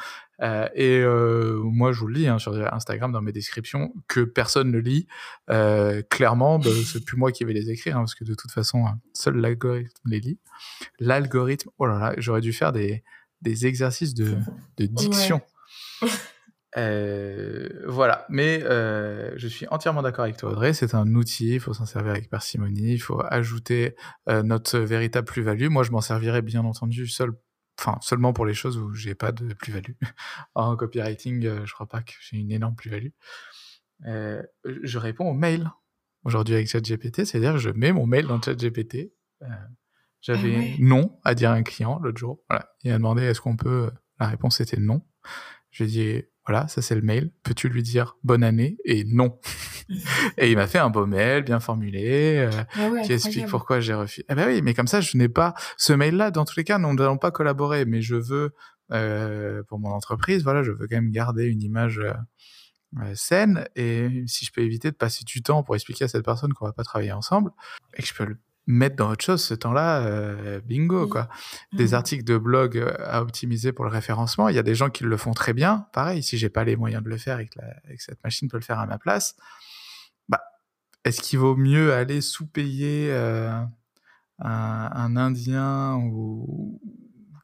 euh, et euh, moi je vous le lis hein, sur Instagram dans mes descriptions que personne ne lit, euh, clairement bah, c'est plus moi qui vais les écrire hein, parce que de toute façon seul l'algorithme les lit. L'algorithme, oh là là, j'aurais dû faire des des exercices de de diction. Euh, voilà, mais euh, je suis entièrement d'accord avec toi Audrey, c'est un outil, il faut s'en servir avec parcimonie, il faut ajouter euh, notre véritable plus-value. Moi, je m'en servirais bien entendu seul, enfin seulement pour les choses où j'ai pas de plus-value. en copywriting, je crois pas que j'ai une énorme plus-value. Je réponds aux mails aujourd'hui avec ChatGPT, c'est-à-dire je mets mon mail dans ChatGPT. J'avais ah non à dire à un client l'autre jour. Voilà, il a demandé est-ce qu'on peut. La réponse était non. J'ai dit voilà, ça c'est le mail. Peux-tu lui dire bonne année Et non? et il m'a fait un beau mail bien formulé euh, ah qui explique pourquoi j'ai refusé. Eh ben oui, mais comme ça, je n'ai pas ce mail-là. Dans tous les cas, nous n'allons pas collaborer, mais je veux euh, pour mon entreprise, voilà, je veux quand même garder une image euh, euh saine et si je peux éviter de passer du temps pour expliquer à cette personne qu'on va pas travailler ensemble et que je peux le mettre dans autre chose ce temps-là, euh, bingo quoi. Des mmh. articles de blog euh, à optimiser pour le référencement, il y a des gens qui le font très bien. Pareil, si j'ai pas les moyens de le faire et que, cette machine peut le faire à ma place, bah est-ce qu'il vaut mieux aller sous-payer euh, un, un, Indien ou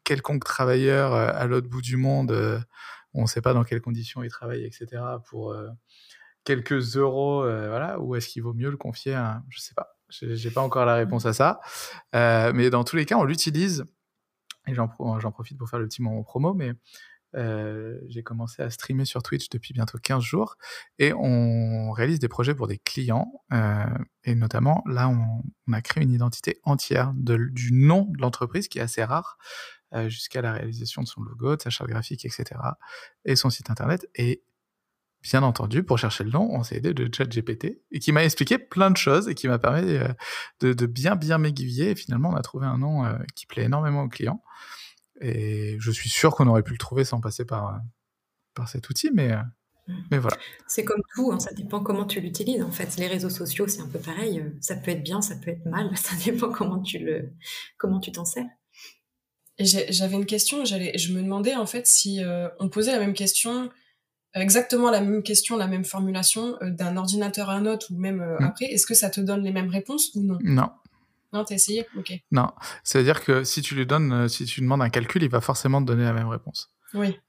quelconque travailleur à l'autre bout du monde, on ne sait pas dans quelles conditions il travaille, etc. pour quelques euros, voilà, ou est-ce qu'il vaut mieux le confier à, je sais pas j'ai pas encore la réponse à ça. Euh, mais dans tous les cas, on l'utilise. Et j'en profite pour faire le petit moment promo, mais euh, j'ai commencé à streamer sur Twitch depuis bientôt 15 jours et on réalise des projets pour des clients. Euh, et notamment, là, on, a créé une identité entière du nom de l'entreprise qui est assez rare jusqu'à la réalisation de son logo, de sa charte graphique, etc. et son site internet. Et bien entendu, pour chercher le nom, on s'est aidé de ChatGPT et qui m'a expliqué plein de choses et qui m'a permis euh, de, de, bien bien m'aiguiller. Et finalement, on a trouvé un nom euh, qui plaît énormément aux clients. Et je suis sûr qu'on aurait pu le trouver sans passer par, euh, par cet outil, mais, mmh. mais voilà. C'est comme tout, hein, ça dépend comment tu l'utilises. En fait, les réseaux sociaux, c'est un peu pareil. Ça peut être bien, ça peut être mal. Ça dépend comment tu le, comment tu t'en sers. J'avais une question. J'allais, je me demandais en fait si on posait la même question exactement la même question, la même formulation euh, d'un ordinateur à un autre ou même euh, mm. après, est-ce que ça te donne les mêmes réponses ou non? Non. Non, t'as essayé? Ok. Non, c'est-à-dire que si tu lui donnes, euh, si tu demandes un calcul, il va forcément te donner la même réponse. Oui.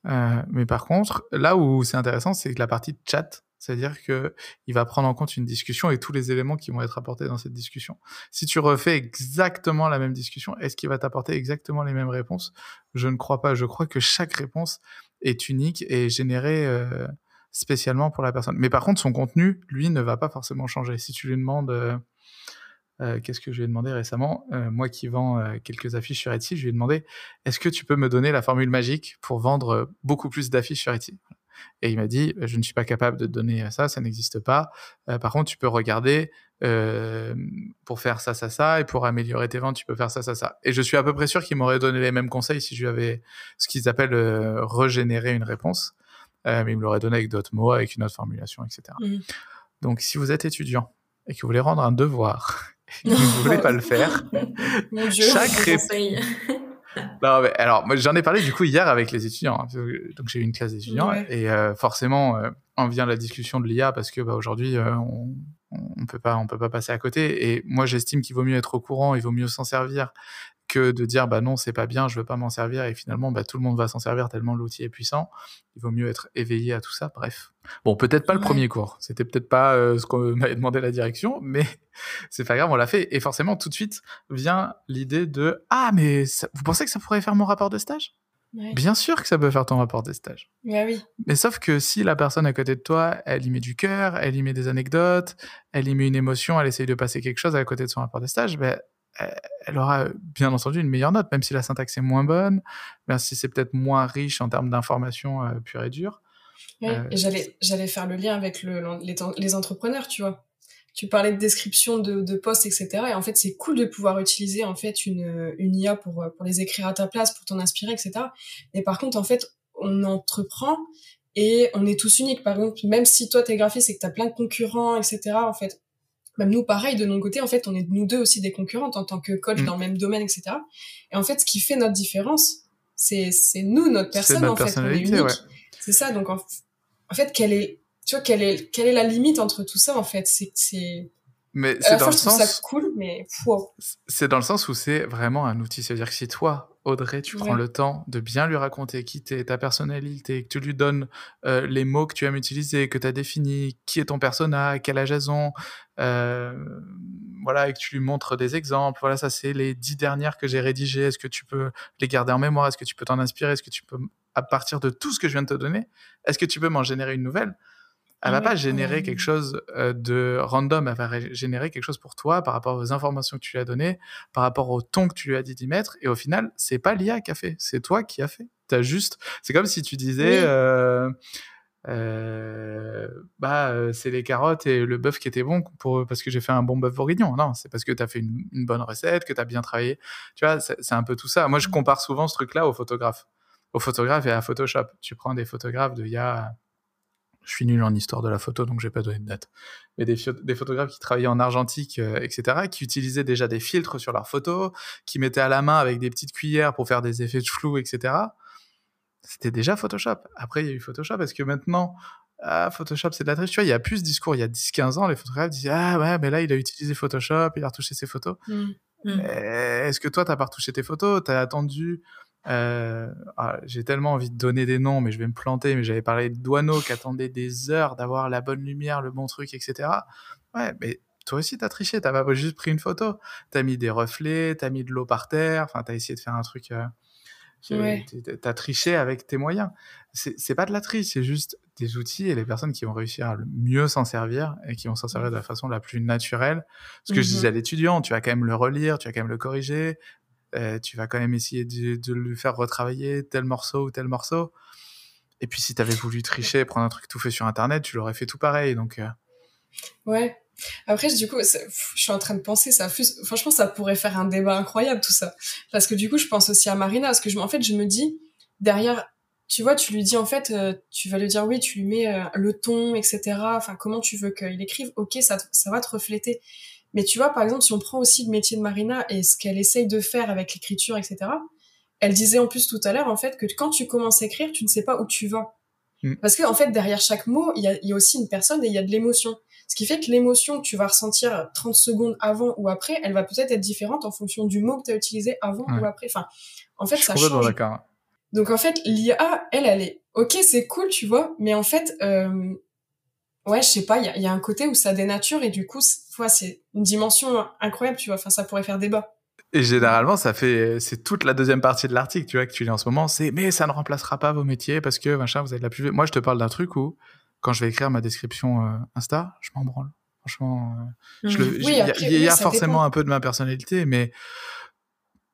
mais par contre, là où c'est intéressant, c'est que la partie chat, c'est-à-dire que il va prendre en compte une discussion et tous les éléments qui vont être apportés dans cette discussion. Si tu refais exactement la même discussion, est-ce qu'il va t'apporter exactement les mêmes réponses? Je ne crois pas. Je crois que chaque réponse est unique et généré euh, spécialement pour la personne. Mais par contre, son contenu, lui, ne va pas forcément changer. Si tu lui demandes, euh, euh, qu'est-ce que je lui ai demandé récemment Moi qui vends quelques affiches sur Etsy, je lui ai demandé, est-ce que tu peux me donner la formule magique pour vendre beaucoup plus d'affiches sur Etsy? Et il m'a dit, je ne suis pas capable de te donner ça, ça n'existe pas. par contre, tu peux regarder euh, pour faire ça, ça, ça, et pour améliorer tes ventes, tu peux faire ça, ça, ça. Et je suis à peu près sûr qu'il m'aurait donné les mêmes conseils si je lui avais ce qu'ils appellent euh, régénérer une réponse. Euh, mais il me l'aurait donné avec d'autres mots, avec une autre formulation, etc. Mmh. Donc, si vous êtes étudiant et que vous voulez rendre un devoir et que vous ne voulez pas le faire, Mon Dieu, chaque réponse. Non, mais alors, j'en ai parlé du coup hier avec les étudiants. Hein, donc, j'ai eu une classe d'étudiants et forcément, on vient la discussion de l'IA parce que bah, aujourd'hui, on, on peut pas on peut pas passer à côté et moi j'estime qu'il vaut mieux être au courant il vaut mieux s'en servir que de dire bah non c'est pas bien je veux pas m'en servir et finalement bah tout le monde va s'en servir tellement l'outil est puissant. Il vaut mieux être éveillé à tout ça bref. Bon peut-être pas le premier cours. C'était peut-être pas euh, ce qu'on m'avait demandé la direction mais c'est pas grave on l'a fait. Et forcément tout de suite vient l'idée de ah mais vous pensez que ça pourrait faire mon rapport de stage? Bien sûr que ça peut faire ton rapport. Bah oui. Mais sauf que si la personne à côté de toi, elle y met du cœur, elle y met des anecdotes, elle y met une émotion, elle essaye de passer quelque chose à côté de son rapport des stages, ben, elle aura bien entendu une meilleure note, même si la syntaxe est moins bonne, même si c'est peut-être moins riche en termes d'informations euh, pure et dure. Euh, et j'allais, j'allais faire le lien avec le, les, les entrepreneurs, tu vois tu parlais de description de, de postes, etc. Et en fait, c'est cool de pouvoir utiliser en fait une, une IA pour, pour les écrire à ta place, pour t'en inspirer, etc. Mais par contre, en fait, on entreprend et on est tous uniques. Par exemple, même si toi t'es graphiste et que t'as plein de concurrents, etc. En fait, même nous, pareil, de notre côté, en fait, on est nous deux aussi des concurrentes en tant que coach mm. dans le même domaine, etc. Et en fait, ce qui fait notre différence, c'est c'est nous, notre personne, en fait. On est unique. C'est ça. Donc, en, fait, quelle est, tu vois, quelle est, quelle est la limite entre tout ça, en fait? C'est, c'est, mais c'est dans le sens. Ça cool, mais C'est dans le sens où c'est vraiment un outil. C'est-à-dire que si toi, Audrey, tu prends le temps de bien lui raconter qui t'es, ta personnalité, que tu lui donnes euh, les mots que tu aimes utiliser, que tu as défini, qui est ton personnage, quel âge elles ont, euh, voilà, et que tu lui montres des exemples. Voilà, ça c'est les dix dernières que j'ai rédigées. Est-ce que tu peux les garder en mémoire? Est-ce que tu peux t'en inspirer? Est-ce que tu peux, à partir de tout ce que je viens de te donner, est-ce que tu peux m'en générer une nouvelle? Elle va pas générer quelque chose de random, elle va générer quelque chose pour toi par rapport aux informations que tu lui as données, par rapport au ton que tu lui as dit d'y mettre. Et au final, c'est pas l'IA qui a fait, c'est toi qui as fait. As juste, c'est comme si tu disais, euh, euh, bah c'est les carottes et le bœuf qui était bon pour parce que j'ai fait un bon bœuf bourguignon. Non, c'est parce que tu as fait une, une, bonne recette, que tu as bien travaillé. Tu vois, c'est un peu tout ça. Moi, je compare souvent ce truc-là aux photographes, aux photographes et à Photoshop. Tu prends des photographes de il y a je suis nul en histoire de la photo, donc je vais pas donner de date. Mais des, des photographes qui travaillaient en argentique, euh, etc., qui utilisaient déjà des filtres sur leurs photos, qui mettaient à la main avec des petites cuillères pour faire des effets de flou, etc. C'était déjà Photoshop. Après, il y a eu Photoshop, parce que maintenant, ah, Photoshop, c'est de la triche. Tu vois, il y a plus de discours. Il y a 10-15 ans, les photographes disaient Ah ouais, mais là, il a utilisé Photoshop, il a retouché ses photos. Mmh. Mmh. Est-ce que toi, tu n'as pas retouché tes photos? Tu as attendu euh, ah, j'ai tellement envie de donner des noms, mais je vais me planter. Mais j'avais parlé de Douaneau qui attendait des heures d'avoir la bonne lumière, le bon truc, etc. Ouais, mais toi aussi, t'as triché. T'as pas juste pris une photo. T'as mis des reflets, t'as mis de l'eau par terre. Enfin, t'as essayé de faire un truc. Euh, ouais. T'as triché avec tes moyens. C'est pas de la triche, c'est juste des outils et les personnes qui vont réussir à le mieux s'en servir et qui vont s'en servir de la façon la plus naturelle. Ce que je disais à mmh l'étudiant, tu vas quand même le relire, tu vas quand même le corriger, tu vas quand même essayer de, lui faire retravailler tel morceau ou tel morceau. Et puis si tu avais voulu tricher, prendre un truc tout fait sur Internet, tu l'aurais fait tout pareil. Donc, euh. Ouais. Après, du coup, je suis en train de penser, ça, franchement, ça pourrait faire un débat incroyable tout ça. Parce que du coup, je pense aussi à Marina, parce que je, en fait, je me dis, derrière, tu vois, tu lui dis en fait, euh, tu vas lui dire oui, tu lui mets le ton, etc. Enfin, comment tu veux qu'il écrive, ok, ça va te refléter. Mais tu vois, par exemple, si on prend aussi le métier de Marina et ce qu'elle essaye de faire avec l'écriture, etc., elle disait en plus tout à l'heure, en fait, que quand tu commences à écrire, tu ne sais pas où tu vas. Mm. Parce que, en fait, derrière chaque mot, il y a, y a, aussi une personne et il y a de l'émotion. Ce qui fait que l'émotion que tu vas ressentir 30 secondes avant ou après, elle va peut-être être différente en fonction du mot que tu as utilisé avant ou après. Enfin, en fait, ça change. Donc, en fait, l'IA, elle, elle est, ok, c'est cool, tu vois, mais en fait, euh, ouais, je sais pas, il y a, y a, un côté où ça dénature et du coup, c'est une dimension incroyable, tu vois. Enfin, ça pourrait faire débat. Et généralement, ça fait, c'est toute la deuxième partie de l'article, tu vois, que tu lis en ce moment, c'est, mais ça ne remplacera pas vos métiers parce que, machin, vous avez de la plus. Moi, je te parle d'un truc où, quand je vais écrire ma description euh, Insta, je m'en branle. Franchement, euh, mmh. il y, a forcément un peu de ma personnalité, mais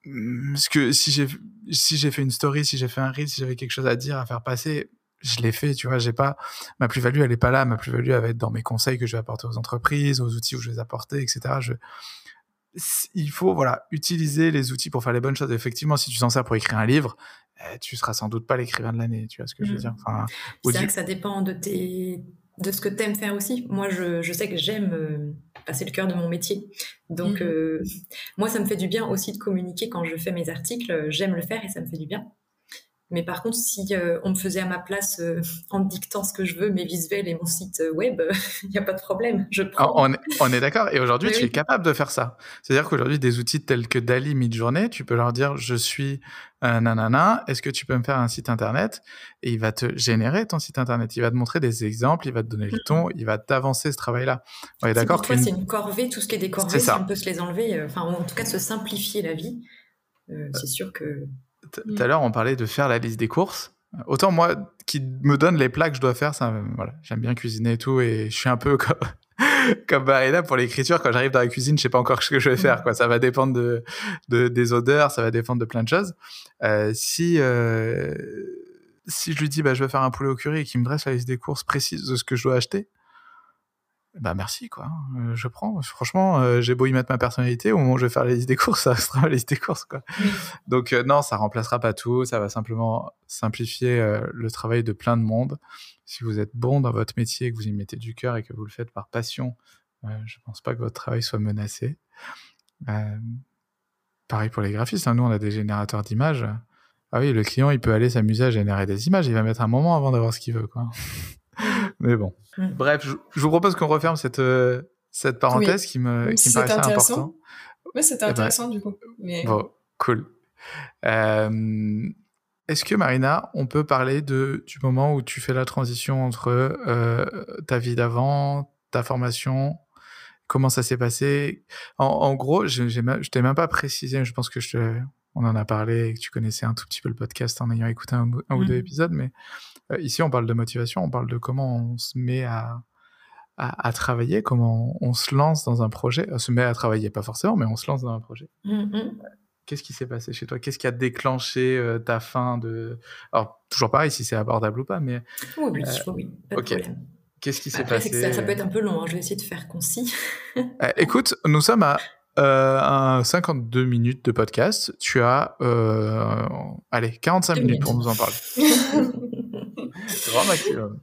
mmh, parce que si j'ai si j'ai fait une story, si j'ai fait un reel, si j'avais quelque chose à dire, à faire passer, je l'ai fait, tu vois, j'ai pas ma plus-value, elle est pas là, ma plus-value elle va être dans mes conseils que je vais apporter aux entreprises, aux outils où je vais les apporter, etc. Je... il faut voilà utiliser les outils pour faire les bonnes choses. Effectivement, si tu t'en sers pour écrire un livre, eh, tu seras sans doute pas l'écrivain de l'année, tu vois ce que je veux mmh. dire. Enfin, c'est vrai que ça dépend de tes de ce que tu aimes faire aussi. Moi, je, je sais que j'aime euh, passer le cœur de mon métier. Donc, mmh. euh, moi, ça me fait du bien aussi de communiquer quand je fais mes articles. J'aime le faire et ça me fait du bien. Mais par contre, si euh, on me faisait à ma place euh, en dictant ce que je veux, mes visuels et mon site euh, web, il n'y a pas de problème. Je prends. On est, on est d'accord. Et aujourd'hui, tu es capable de faire ça. C'est-à-dire qu'aujourd'hui, des outils tels que Dali Midjourney, tu peux leur dire je suis un nanana, est-ce que tu peux me faire un site internet? Et il va te générer ton site internet. Il va te montrer des exemples, il va te donner le ton, il va t'avancer ce travail-là. On est d'accord c'est une corvée, tout ce qui est des corvées, si on peut se les enlever, enfin, en tout cas, se simplifier la vie. c'est sûr que tout à l'heure, on parlait de faire la liste des courses. Autant moi, qui me donne les plats que je dois faire, ça, voilà, j'aime bien cuisiner et tout, et je suis un peu comme, comme Marina pour l'écriture. Quand j'arrive dans la cuisine, je sais pas encore ce que je vais faire. Quoi. Ça va dépendre de, de des odeurs, ça va dépendre de plein de choses. Euh, si euh, si je lui dis, bah, je vais faire un poulet au curry et qu'il me dresse la liste des courses précise de ce que je dois acheter, bah merci quoi. Euh, je prends. Franchement, euh, j'ai beau y mettre ma personnalité, au moment où je vais faire la liste des courses, ça restera la liste des courses quoi. Donc euh, non, ça remplacera pas tout. Ça va simplement simplifier le travail de plein de monde. Si vous êtes bon dans votre métier, que vous y mettez du cœur et que vous le faites par passion, je pense pas que votre travail soit menacé. pareil pour les graphistes. Hein. Nous, on a des générateurs d'images. Ah oui, le client, il peut aller s'amuser à générer des images. Il va mettre un moment avant d'avoir ce qu'il veut quoi. Mais bon. Mm. Bref, je, vous propose qu'on referme cette, euh, cette parenthèse qui me, qui me paraissait important. Oui, c'était eh ben, intéressant du coup. Mais... Bon, cool. Euh, est-ce que Marina, on peut parler de, du moment où tu fais la transition entre euh, ta vie d'avant, ta formation, comment ça s'est passé? En, gros, je, je t'ai même pas précisé, je pense que je te, on en a parlé et que tu connaissais un tout petit peu le podcast en ayant écouté un, ou deux mm. épisodes, mais ici, on parle de motivation, on parle de comment on se met à, à, travailler, comment on se lance dans un projet. On se met à travailler, pas forcément, mais on se lance dans un projet. Mm-hmm. Qu'est-ce qui s'est passé chez toi? Qu'est-ce qui a déclenché euh, ta fin de... Alors, toujours pareil, si c'est abordable ou pas, mais... Oui, euh, oui, pas de problème. Qu'est-ce qui s'est passé ça, ça, peut être un peu long, hein. je vais essayer de faire concis. écoute, nous sommes à euh, 52 minutes de podcast. Tu as, euh, allez, 45 minutes, minutes pour nous en parler. grand maximum.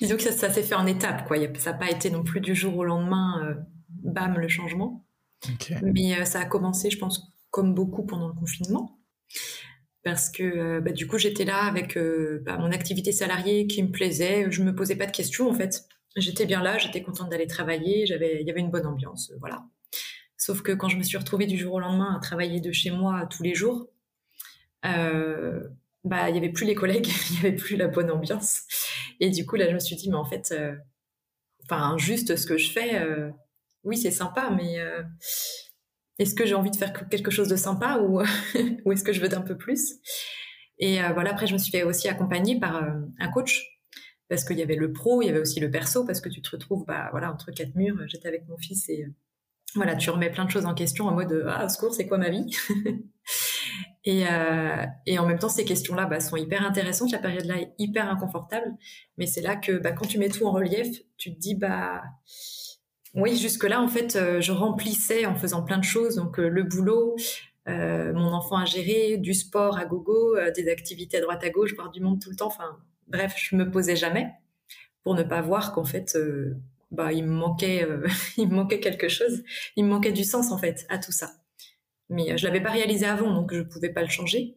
Disons que ça, s'est fait en étapes, quoi. Ça n'a pas été non plus du jour au lendemain, euh, bam, le changement. Mais euh, ça a commencé, je pense, comme beaucoup pendant le confinement. Parce que euh, bah, du coup, j'étais là avec bah, mon activité salariée qui me plaisait. Je me posais pas de questions, en fait. J'étais bien là, j'étais contente d'aller travailler. Il y avait une bonne ambiance, voilà. Sauf que quand je me suis retrouvée du jour au lendemain à travailler de chez moi tous les jours, bah il y avait plus les collègues, il y avait plus la bonne ambiance. Et du coup là je me suis dit mais en fait, euh, enfin juste ce que je fais, euh, oui c'est sympa, mais euh, est-ce que j'ai envie de faire quelque chose de sympa ou, ou est-ce que je veux d'un peu plus? Et voilà après je me suis fait aussi accompagner par un coach parce qu'il y avait le pro, il y avait aussi le perso parce que tu te retrouves bah voilà entre quatre murs. J'étais avec mon fils et voilà tu remets plein de choses en question en mode ah au secours c'est quoi ma vie? Et, euh, et, en même temps, ces questions-là bah, sont hyper intéressantes. La période-là est hyper inconfortable. Mais c'est là que bah, quand tu mets tout en relief, tu te dis, bah, oui, jusque-là, en fait, euh, je remplissais en faisant plein de choses. Donc, euh, le boulot, mon enfant à gérer, du sport à gogo, des activités à droite à gauche, voir du monde tout le temps. Enfin, bref, je me posais jamais pour ne pas voir qu'en fait, bah, il me manquait, il me manquait quelque chose. Il me manquait du sens, en fait, à tout ça. Mais euh, je l'avais pas réalisé avant, donc je pouvais pas le changer.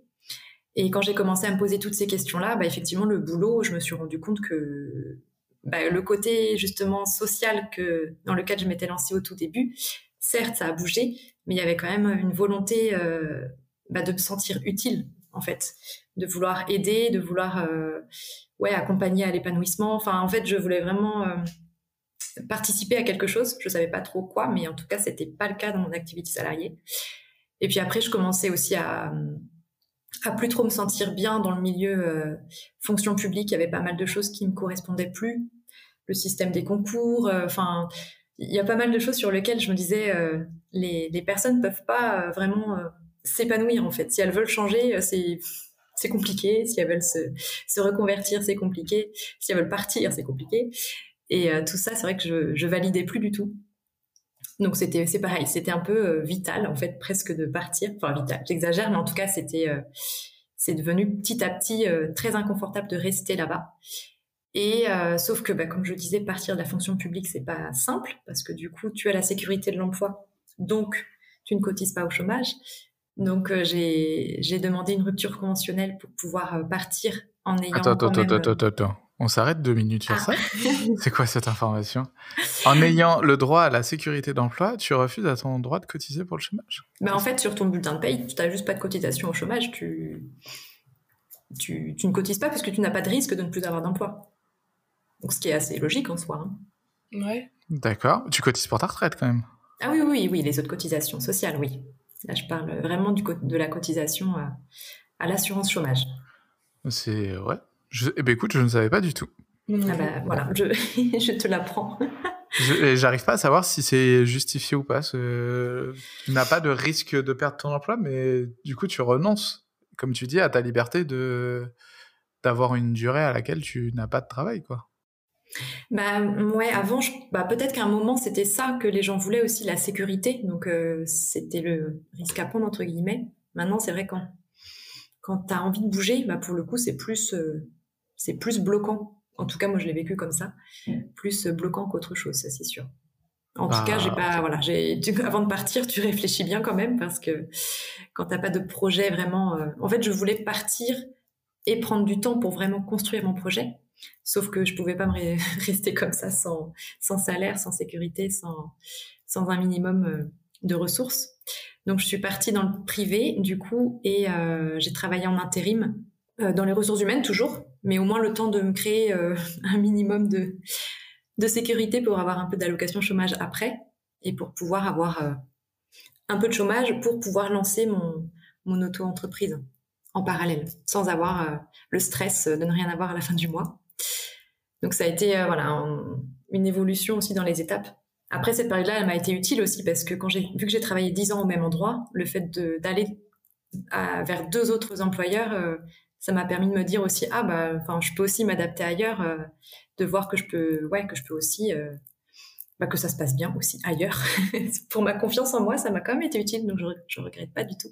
Et quand j'ai commencé à me poser toutes ces questions-là, bah, effectivement, le boulot, je me suis rendu compte que bah, le côté justement social que dans lequel je m'étais lancée au tout début, certes, ça a bougé, mais il y avait quand même une volonté euh, bah, de me sentir utile, en fait, de vouloir aider, de vouloir euh, ouais accompagner à l'épanouissement. Enfin, en fait, je voulais vraiment participer à quelque chose. Je savais pas trop quoi, mais en tout cas, c'était pas le cas dans mon activité salariée. Et puis après, je commençais aussi à, à plus trop me sentir bien dans le milieu euh, fonction publique. Il y avait pas mal de choses qui me correspondaient plus. Le système des concours, euh, enfin, il y a pas mal de choses sur lesquelles je me disais, euh, les, les personnes peuvent pas vraiment s'épanouir en fait. Si elles veulent changer, c'est c'est compliqué. Si elles veulent se, se reconvertir, c'est compliqué. Si elles veulent partir, c'est compliqué. Et tout ça, c'est vrai que je, je validais plus du tout. Donc c'était c'est pareil, c'était un peu euh, vital en fait presque de partir. Enfin vital, j'exagère, mais en tout cas c'était euh, c'est devenu petit à petit euh, très inconfortable de rester là-bas. Et sauf que bah, comme je disais, partir de la fonction publique c'est pas simple parce que du coup tu as la sécurité de l'emploi, donc tu ne cotises pas au chômage. Donc j'ai j'ai demandé une rupture conventionnelle pour pouvoir partir en ayant attends, attends, attends, attends, attends. On s'arrête deux minutes sur ah. ça C'est quoi cette information? En ayant le droit à la sécurité d'emploi, tu refuses à ton droit de cotiser pour le chômage? Bah En fait, sur ton bulletin de paye, tu n'as juste pas de cotisation au chômage. Tu... Tu, ne cotises pas parce que tu n'as pas de risque de ne plus avoir d'emploi. Donc, ce qui est assez logique en soi. Hein. Ouais. D'accord. Tu cotises pour ta retraite quand même Ah oui, oui, oui, les autres cotisations sociales, oui. Là, je parle vraiment du de la cotisation à, à l'assurance chômage. C'est ouais, je, eh ben écoute, je ne savais pas du tout. Ah bah, voilà, je, je te l'apprends. J'arrive pas à savoir si c'est justifié ou pas. Tu n'as pas de risque de perdre ton emploi, mais du coup, tu renonces, comme tu dis, à ta liberté de d'avoir une durée à laquelle tu n'as pas de travail, quoi. Bah ouais, avant, bah, peut-être qu'à un moment c'était ça que les gens voulaient aussi, la sécurité. Donc euh, c'était le risque à prendre entre guillemets. Maintenant, c'est vrai quand quand t'as envie de bouger, bah pour le coup c'est plus euh, c'est plus bloquant. En tout cas, moi je l'ai vécu comme ça, plus bloquant qu'autre chose, ça c'est sûr. En tout cas, j'ai pas voilà, j'ai avant de partir, tu réfléchis bien quand même parce que quand t'as pas de projet vraiment, euh, en fait, je voulais partir et prendre du temps pour vraiment construire mon projet Sauf que je pouvais pas me rester comme ça sans, sans salaire, sans sécurité, sans, sans un minimum euh, de ressources. Donc je suis partie dans le privé du coup et euh, j'ai travaillé en intérim dans les ressources humaines toujours, mais au moins le temps de me créer un minimum de, de sécurité pour avoir un peu d'allocation chômage après et pour pouvoir avoir un peu de chômage pour pouvoir lancer mon, mon auto-entreprise en parallèle, sans avoir le stress de ne rien avoir à la fin du mois. Donc ça a été euh, voilà une évolution aussi dans les étapes. Après cette période-là, elle m'a été utile aussi parce que quand j'ai vu que j'ai travaillé dix ans au même endroit, le fait d'aller vers deux autres employeurs, euh, ça m'a permis de me dire aussi ah bah enfin je peux aussi m'adapter ailleurs, euh, de voir que je peux ouais que je peux aussi bah, que ça se passe bien aussi ailleurs. Pour ma confiance en moi, ça m'a quand même été utile, donc je, je regrette pas du tout.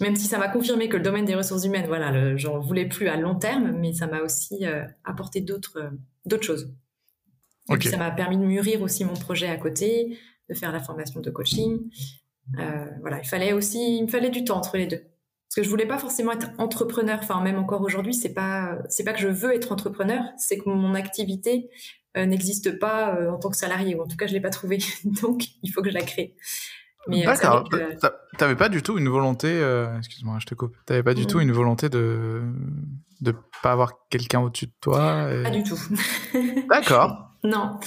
Même si ça m'a confirmé que le domaine des ressources humaines, voilà, j'en voulais plus à long terme, mais ça m'a aussi euh, apporté d'autres euh, d'autres choses. Et puis ça m'a permis de mûrir aussi mon projet à côté, de faire la formation de coaching. Euh, voilà, il fallait aussi, il me fallait du temps entre les deux. Parce que je voulais pas forcément être entrepreneur. Enfin, même encore aujourd'hui, c'est pas, c'est pas que je veux être entrepreneur, c'est que mon activité n'existe pas en tant que salarié, ou en tout cas, je l'ai pas trouvée. Donc, il faut que je la crée. Euh, D'accord. T'avais pas du tout une volonté, euh, excuse-moi, je te coupe. T'avais pas du mm. tout une volonté de de pas avoir quelqu'un au-dessus de toi. Pas du tout. D'accord. non.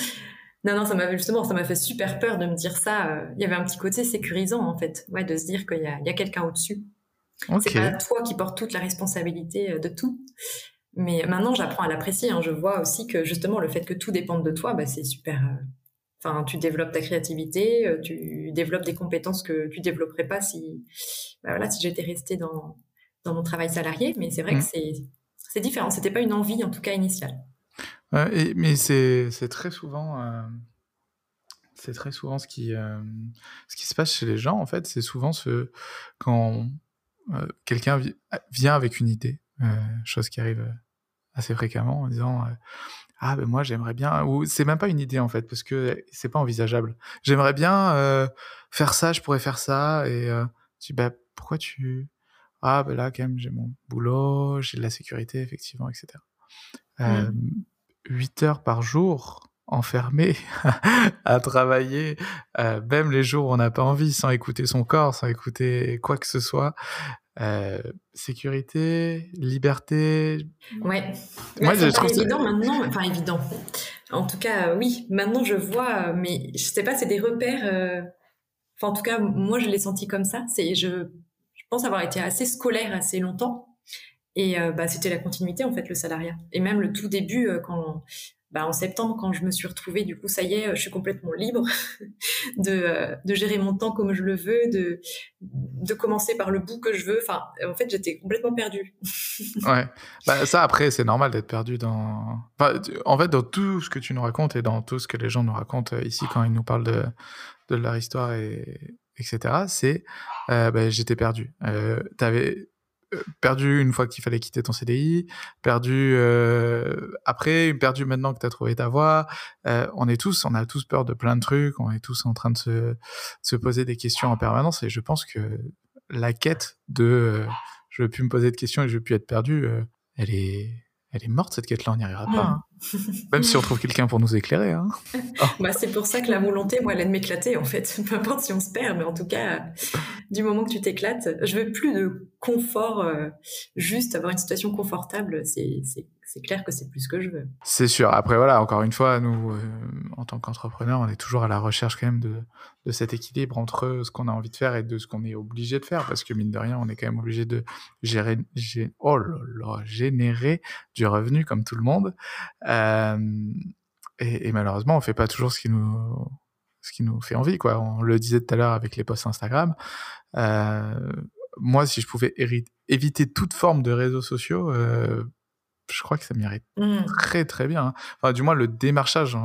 Non, non, ça m'a justement, ça m'a fait super peur de me dire ça. Euh, il y avait un petit côté sécurisant en fait, ouais, de se dire qu'il y a, y a quelqu'un au-dessus. C'est pas toi qui portes toute la responsabilité de tout. Mais maintenant, j'apprends à l'apprécier. Hein. Je vois aussi que justement, le fait que tout dépende de toi, bah, c'est super, Enfin, tu développes ta créativité, euh, tu développes des compétences que tu développerais pas si, bah voilà, si j'étais restée dans, dans mon travail salarié. Mais c'est vrai que mmh. c'est, c'est différent. C'était pas une envie, en tout cas, initiale. et, mais c'est, c'est très souvent, euh, c'est très souvent ce qui, euh, ce qui se passe chez les gens, en fait. C'est souvent ce, quand quelqu'un vient avec une idée, chose qui arrive assez fréquemment en disant ah ben moi j'aimerais bien ou c'est même pas une idée en fait parce que c'est pas envisageable. J'aimerais bien euh, faire ça, je pourrais faire ça et euh, tu dis bah pourquoi tu ah ben là quand même j'ai mon boulot, j'ai de la sécurité effectivement etc. Euh, 8 heures par jour enfermé à travailler, euh, même les jours où on n'a pas envie, sans écouter son corps, sans écouter quoi que ce soit. Euh, sécurité, liberté. Ouais. Moi, je trouve évident maintenant, enfin évident. En tout cas, oui. Maintenant, je vois, mais je sais pas, c'est des repères. Euh, enfin, en tout cas, moi, je l'ai senti comme ça. C'est, je, je pense avoir été assez scolaire assez longtemps. Et euh, bah, c'était la continuité en fait, le salariat. Et même le tout début, quand bah, en septembre, quand je me suis retrouvée, du coup, ça y est, je suis complètement libre de, euh, de gérer mon temps comme je le veux, de, de commencer par le bout que je veux. Enfin, en fait, j'étais complètement perdue. ouais. Bah, ça, après, c'est normal d'être perdu dans. En fait, dans tout ce que tu nous racontes et dans tout ce que les gens nous racontent euh, ici quand ils nous parlent de, de leur histoire et etc. C'est, euh, bah, j'étais perdu. Euh, t'avais perdu une fois qu'il fallait quitter ton CDI, perdu euh, après, perdu maintenant que tu as trouvé ta voie. Euh, on est tous, on a tous peur de plein de trucs, on est tous en train de se, se poser des questions en permanence et je pense que la quête de euh, je veux plus me poser de questions et je veux plus être perdu, elle est elle est morte cette quête-là, on n'y arrivera pas. Hein. Même si on trouve quelqu'un pour nous éclairer. Hein. bah, c'est pour ça que la volonté, moi, elle aime m'éclater en fait. Peu importe si on se perd, mais en tout cas, du moment que tu t'éclates, je veux plus de confort, euh, juste avoir une situation confortable. C'est c'est clair que c'est plus ce que je veux. C'est sûr. Après, voilà, encore une fois, nous, euh, en tant qu'entrepreneurs, on est toujours à la recherche quand même de, de cet équilibre entre ce qu'on a envie de faire et de ce qu'on est obligé de faire. Parce que, mine de rien, on est quand même obligé de gérer, oh générer du revenu comme tout le monde. Euh, et, malheureusement, on fait pas toujours ce qui nous, ce qui nous fait envie, quoi. On le disait tout à l'heure avec les posts Instagram. Euh, moi, si je pouvais éviter toute forme de réseaux sociaux, je crois que ça m'irait mmh. très très bien. Hein. Enfin, du moins, le démarchage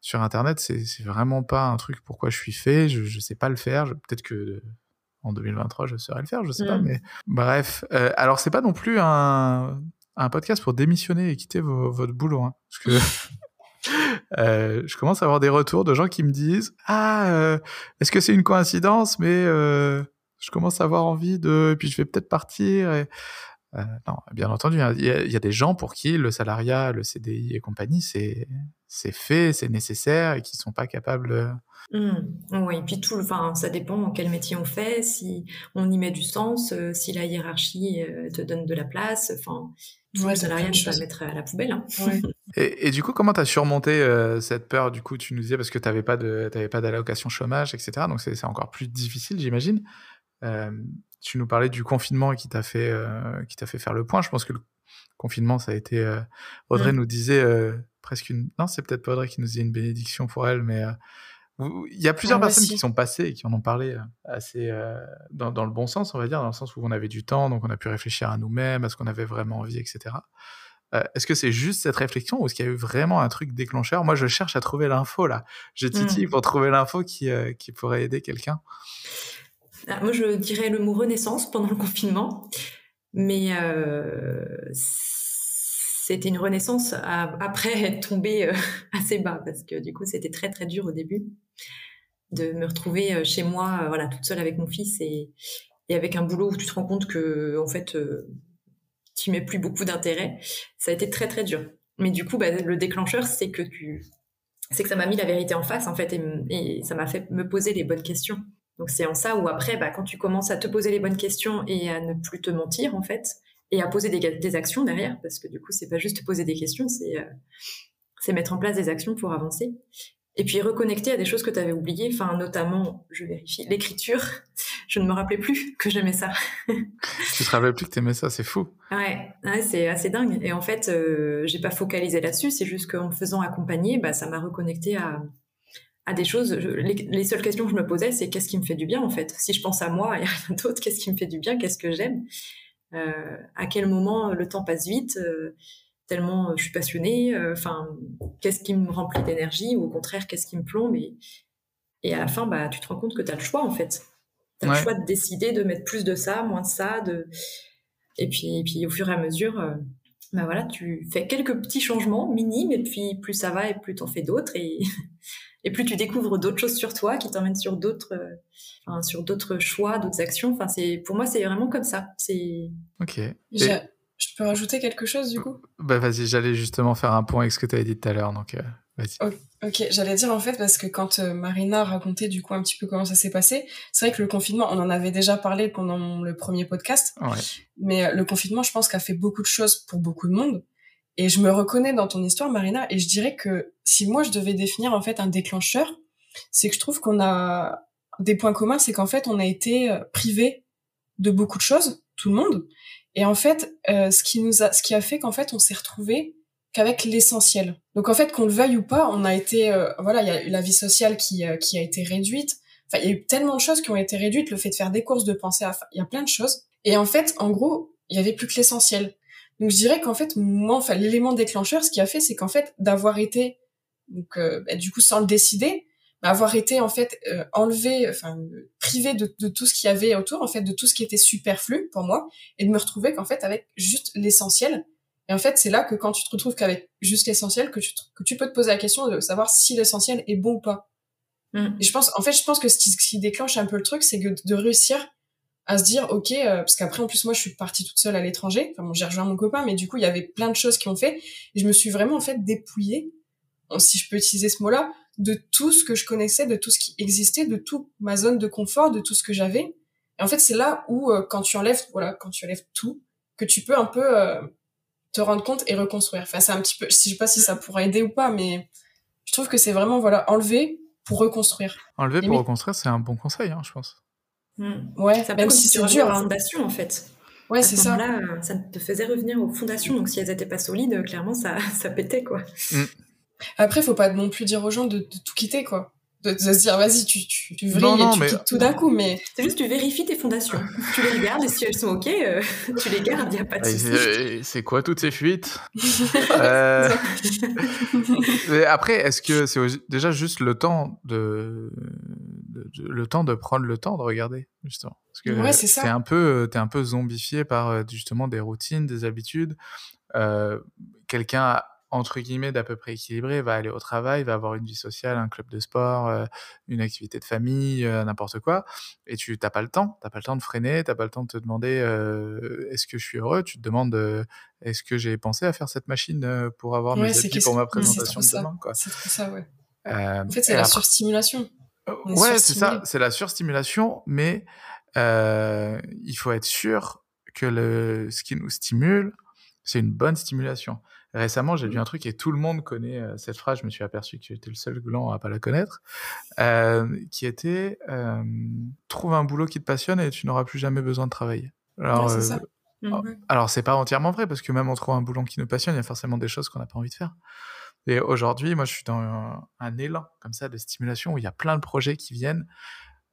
sur Internet, c'est vraiment pas un truc pourquoi je suis fait. Je, je sais pas le faire. Peut-être que en 2023, je saurais le faire, je sais pas. Mmh. Mais bref, euh, alors c'est pas non plus un, un, podcast pour démissionner et quitter votre boulot, hein, parce que. Euh, je commence à avoir des retours de gens qui me disent Ah, euh, est-ce que c'est une coïncidence Mais euh, je commence à avoir envie de. Et puis je vais peut-être partir. Et... Euh, non, bien entendu, hein, il y, a des gens pour qui le salariat, le CDI et compagnie, c'est c'est fait, c'est nécessaire et qui sont pas capables. Mmh. Oui, et puis tout, enfin, ça dépend en quel métier on fait, si on y met du sens, euh, si la hiérarchie euh, te donne de la place, enfin, tout le salariat, tu vas mettre à la poubelle. Hein. et, et, du coup, comment tu as surmonté cette peur Du coup, tu nous disais parce que tu n'avais pas d'allocation chômage, etc. Donc c'est encore plus difficile, j'imagine. Euh, tu nous parlais du confinement qui t'a fait, euh, qui t'a fait faire le point. Je pense que le confinement, ça a été. Euh, Audrey mmh. nous disait euh, presque une. Non, c'est peut-être pas Audrey qui nous disait une bénédiction pour elle, mais il y a plusieurs personnes qui sont passées et qui en ont parlé assez dans, dans, le bon sens, on va dire, dans le sens où on avait du temps, donc on a pu réfléchir à nous-mêmes, à ce qu'on avait vraiment envie, etc. est-ce que c'est juste cette réflexion ou est-ce qu'il y a eu vraiment un truc déclencheur? Moi, je cherche à trouver l'info là. Je titille mmh. pour trouver l'info qui, qui pourrait aider quelqu'un. Ah, moi, je dirais le mot renaissance pendant le confinement, mais euh, c'était une renaissance après être tombée euh, assez bas parce que du coup, c'était très très dur au début de me retrouver euh, chez moi, voilà, toute seule avec mon fils et, avec un boulot où tu te rends compte que en fait, tu mets plus beaucoup d'intérêt. Ça a été très très dur. Mais du coup, bah, le déclencheur, c'est que tu, c'est que ça m'a mis la vérité en face en fait et ça m'a fait me poser les bonnes questions. Donc c'est en ça où après, bah, quand tu commences à te poser les bonnes questions et à ne plus te mentir en fait, et à poser des, des actions derrière, parce que du coup c'est pas juste poser des questions, c'est euh, c'est mettre en place des actions pour avancer. Et puis reconnecter à des choses que tu avais oubliées, enfin notamment, je vérifie, l'écriture. Je ne me rappelais plus que j'aimais ça. tu te rappelais plus que tu aimais ça, c'est fou. Ouais, ouais c'est assez dingue. Et en fait, euh, j'ai pas focalisé là-dessus, c'est juste qu'en me faisant accompagner, bah, ça m'a reconnecté à, à des choses. les, seules questions que je me posais, c'est qu'est-ce qui me fait du bien en fait? Si je pense à moi et à rien d'autre, qu'est-ce qui me fait du bien, qu'est-ce que j'aime, euh, à quel moment le temps passe vite, euh, tellement je suis passionnée. Euh, enfin, qu'est-ce qui me remplit d'énergie? Ou au contraire qu'est-ce qui me plombe? Et, et à la fin, bah, tu te rends compte que tu as le choix en fait. Tu as le choix de décider de mettre plus de ça, moins de ça, de et puis, et puis au fur et à mesure. bah voilà, tu fais quelques petits changements minimes et puis plus ça va et plus t'en fais d'autres et et plus tu découvres d'autres choses sur toi qui t'emmènent sur d'autres euh, sur d'autres choix d'autres actions enfin c'est pour moi c'est vraiment comme ça. C'est ok. Je peux rajouter quelque chose du coup? Bah vas-y j'allais justement faire un point avec ce que tu avais dit tout à l'heure donc euh, vas-y. Ok j'allais dire en fait parce que quand euh, Marina racontait du coup un petit peu comment ça s'est passé c'est vrai que le confinement on en avait déjà parlé pendant le premier podcast ouais. mais le confinement je pense qu'a fait beaucoup de choses pour beaucoup de monde et je me reconnais dans ton histoire, Marina, et je dirais que si moi je devais définir en fait un déclencheur, c'est que je trouve qu'on a des points communs, c'est qu'en fait on a été euh, privé de beaucoup de choses, tout le monde, et en fait euh, ce qui nous a, ce qui a fait qu'en fait on s'est retrouvé qu'avec l'essentiel. Donc en fait qu'on le veuille ou pas, on a été, euh, voilà, il y a eu la vie sociale qui qui a été réduite. Enfin, il y a eu tellement de choses qui ont été réduites, le fait de faire des courses, de penser à, il y a plein de choses. Et en fait, en gros, il y avait plus que l'essentiel. Donc je dirais qu'en fait, moi, enfin, l'élément déclencheur, ce qui a fait, c'est qu'en fait, d'avoir été, donc euh, bah, du coup, sans le décider, bah, avoir été en fait euh, enlevé, enfin privé de, de, tout ce qu'il y avait autour, en fait, de tout ce qui était superflu pour moi, et de me retrouver qu'en fait avec juste l'essentiel. Et en fait, c'est là que quand tu te retrouves qu'avec juste l'essentiel, que tu, que tu peux te poser la question de savoir si l'essentiel est bon ou pas. Mm. Et je pense, en fait, je pense que ce qui, ce qui déclenche un peu le truc, c'est que de réussir à se dire ok euh, parce qu'après en plus moi je suis partie toute seule à l'étranger. Enfin bon j'ai rejoint mon copain mais du coup il y avait plein de choses qui ont fait. Et je me suis vraiment en fait dépouillée si je peux utiliser ce mot-là de tout ce que je connaissais de tout ce qui existait de toute ma zone de confort de tout ce que j'avais. Et en fait c'est là où euh, quand tu enlèves voilà quand tu enlèves tout que tu peux un peu euh, te rendre compte et reconstruire. Enfin c'est un petit peu je sais pas si ça pourra aider ou pas mais je trouve que c'est vraiment voilà enlever pour reconstruire. Enlever pour reconstruire c'est un bon conseil hein, je pense Hmm. Ouais, ça même si c'est dur. Hein. Fondation en fait. Ouais, c'est ça. Là, ça te faisait revenir aux fondations. Donc si elles n'étaient pas solides, clairement ça, ça pétait quoi. Mm. Après, faut pas non plus dire aux gens de, tout quitter quoi. de, se dire vas-y tu tu, tu vrilles et tu mais... tout d'un coup mais c'est juste tu vérifies tes fondations tu les regardes et si elles sont ok euh, tu les gardes il y a pas de souci c'est quoi toutes ces fuites? Euh... après est-ce que c'est déjà juste le temps de... de, le temps de prendre le temps de regarder justement. Parce que ouais, c'est un peu t'es un peu zombifié par euh, justement des routines des habitudes. Euh, quelqu'un entre guillemets d'à peu près équilibré, va aller au travail, va avoir une vie sociale, un club de sport, euh, une activité de famille, euh, n'importe quoi, et tu n'as pas le temps, t'as pas le temps de freiner, t'as pas le temps de te demander euh, est-ce que je suis heureux, tu te demandes est-ce que j'ai pensé à faire cette machine pour avoir mes habits pour ma présentation de demain, quoi. C'est ça, ouais. en fait, c'est la surstimulation. Ouais, c'est ça, c'est la surstimulation, mais il faut être sûr que le, ce qui nous stimule, c'est une bonne stimulation. Récemment, j'ai lu mmh. un truc et tout le monde connaît euh, cette phrase. Je me suis aperçu que j'étais le seul gland à pas la connaître, euh, qui était euh, trouve un boulot qui te passionne et tu n'auras plus jamais besoin de travailler. Alors, ça. Mmh. alors c'est pas entièrement vrai parce que même en trouvant un boulot qui nous passionne, il y a forcément des choses qu'on n'a pas envie de faire. Et aujourd'hui, moi, je suis dans un, élan comme ça de stimulation où il y a plein de projets qui viennent.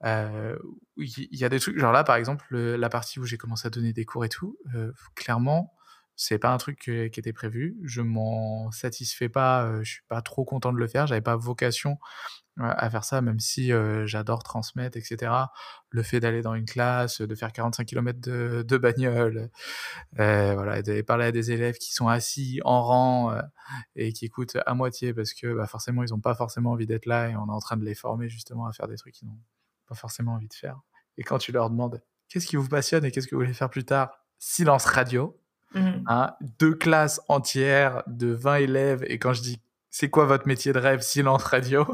il y a des trucs, genre là, par exemple, la partie où j'ai commencé à donner des cours et tout, clairement, c'est pas un truc qui était prévu. Je m'en satisfais pas. Euh, je suis pas trop content de le faire. J'avais pas vocation à faire ça, même si euh, j'adore transmettre, etc. Le fait d'aller dans une classe, de faire 45 km de, de bagnole, euh, voilà, d'aller parler à des élèves qui sont assis en rang euh, et qui écoutent à moitié parce que bah, forcément ils n'ont pas forcément envie d'être là et on est en train de les former justement à faire des trucs qu'ils n'ont pas forcément envie de faire. Et quand tu leur demandes qu'est-ce qui vous passionne et qu'est-ce que vous voulez faire plus tard, silence radio Mmh. Hein, deux classes entières de 20 élèves. Et quand je dis c'est quoi votre métier de rêve, silence radio.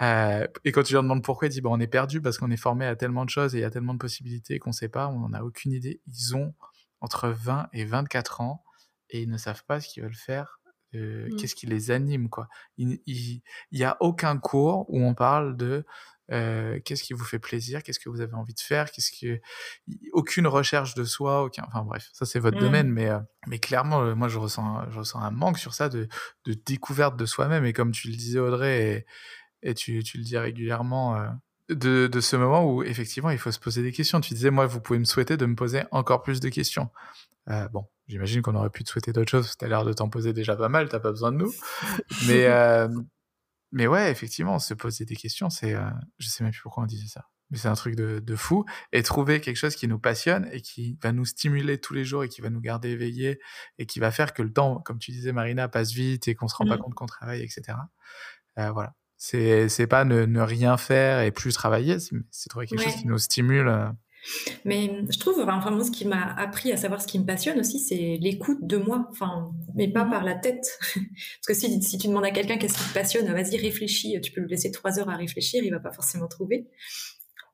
Euh, et quand tu leur demandes pourquoi, ils disent bon, on est perdu parce qu'on est formé à tellement de choses et il y a tellement de possibilités qu'on ne sait pas, on n'en a aucune idée. Ils ont entre 20 et 24 ans et ils ne savent pas ce qu'ils veulent faire. Euh, mmh. Qu'est-ce qui les anime quoi Il n'y a aucun cours où on parle de euh, qu'est-ce qui vous fait plaisir, qu'est-ce que vous avez envie de faire, qu'est-ce que aucune recherche de soi, aucun, enfin bref, ça c'est votre mmh. domaine, mais euh, mais clairement, euh, moi je ressens je ressens un manque sur ça de, de découverte de soi-même et comme tu le disais Audrey et, et tu, tu le dis régulièrement. de, de, ce moment où effectivement il faut se poser des questions. Tu disais, moi, vous pouvez me souhaiter de me poser encore plus de questions. Euh, bon, j'imagine qu'on aurait pu te souhaiter d'autres choses. Tu as l'air de t'en poser déjà pas mal, t'as pas besoin de nous. Mais, euh, mais ouais, effectivement, se poser des questions, c'est, euh, je sais même plus pourquoi on disait ça, mais c'est un truc de, de, fou. Et trouver quelque chose qui nous passionne et qui va nous stimuler tous les jours et qui va nous garder éveillés et qui va faire que le temps, comme tu disais, Marina, passe vite et qu'on se rend pas mmh. compte qu'on travaille, etc. Euh, voilà. C'est, c'est pas ne, ne, rien faire et plus travailler, c'est, trouver quelque chose qui nous stimule. Euh, mais je trouve, enfin, moi, ce qui m'a appris à savoir ce qui me passionne aussi, c'est l'écoute de moi, enfin, mais pas mhm. par la tête. Parce que si, si tu demandes à quelqu'un qu'est-ce qui te passionne, vas-y, réfléchis, tu peux lui laisser trois heures à réfléchir, il va pas forcément trouver.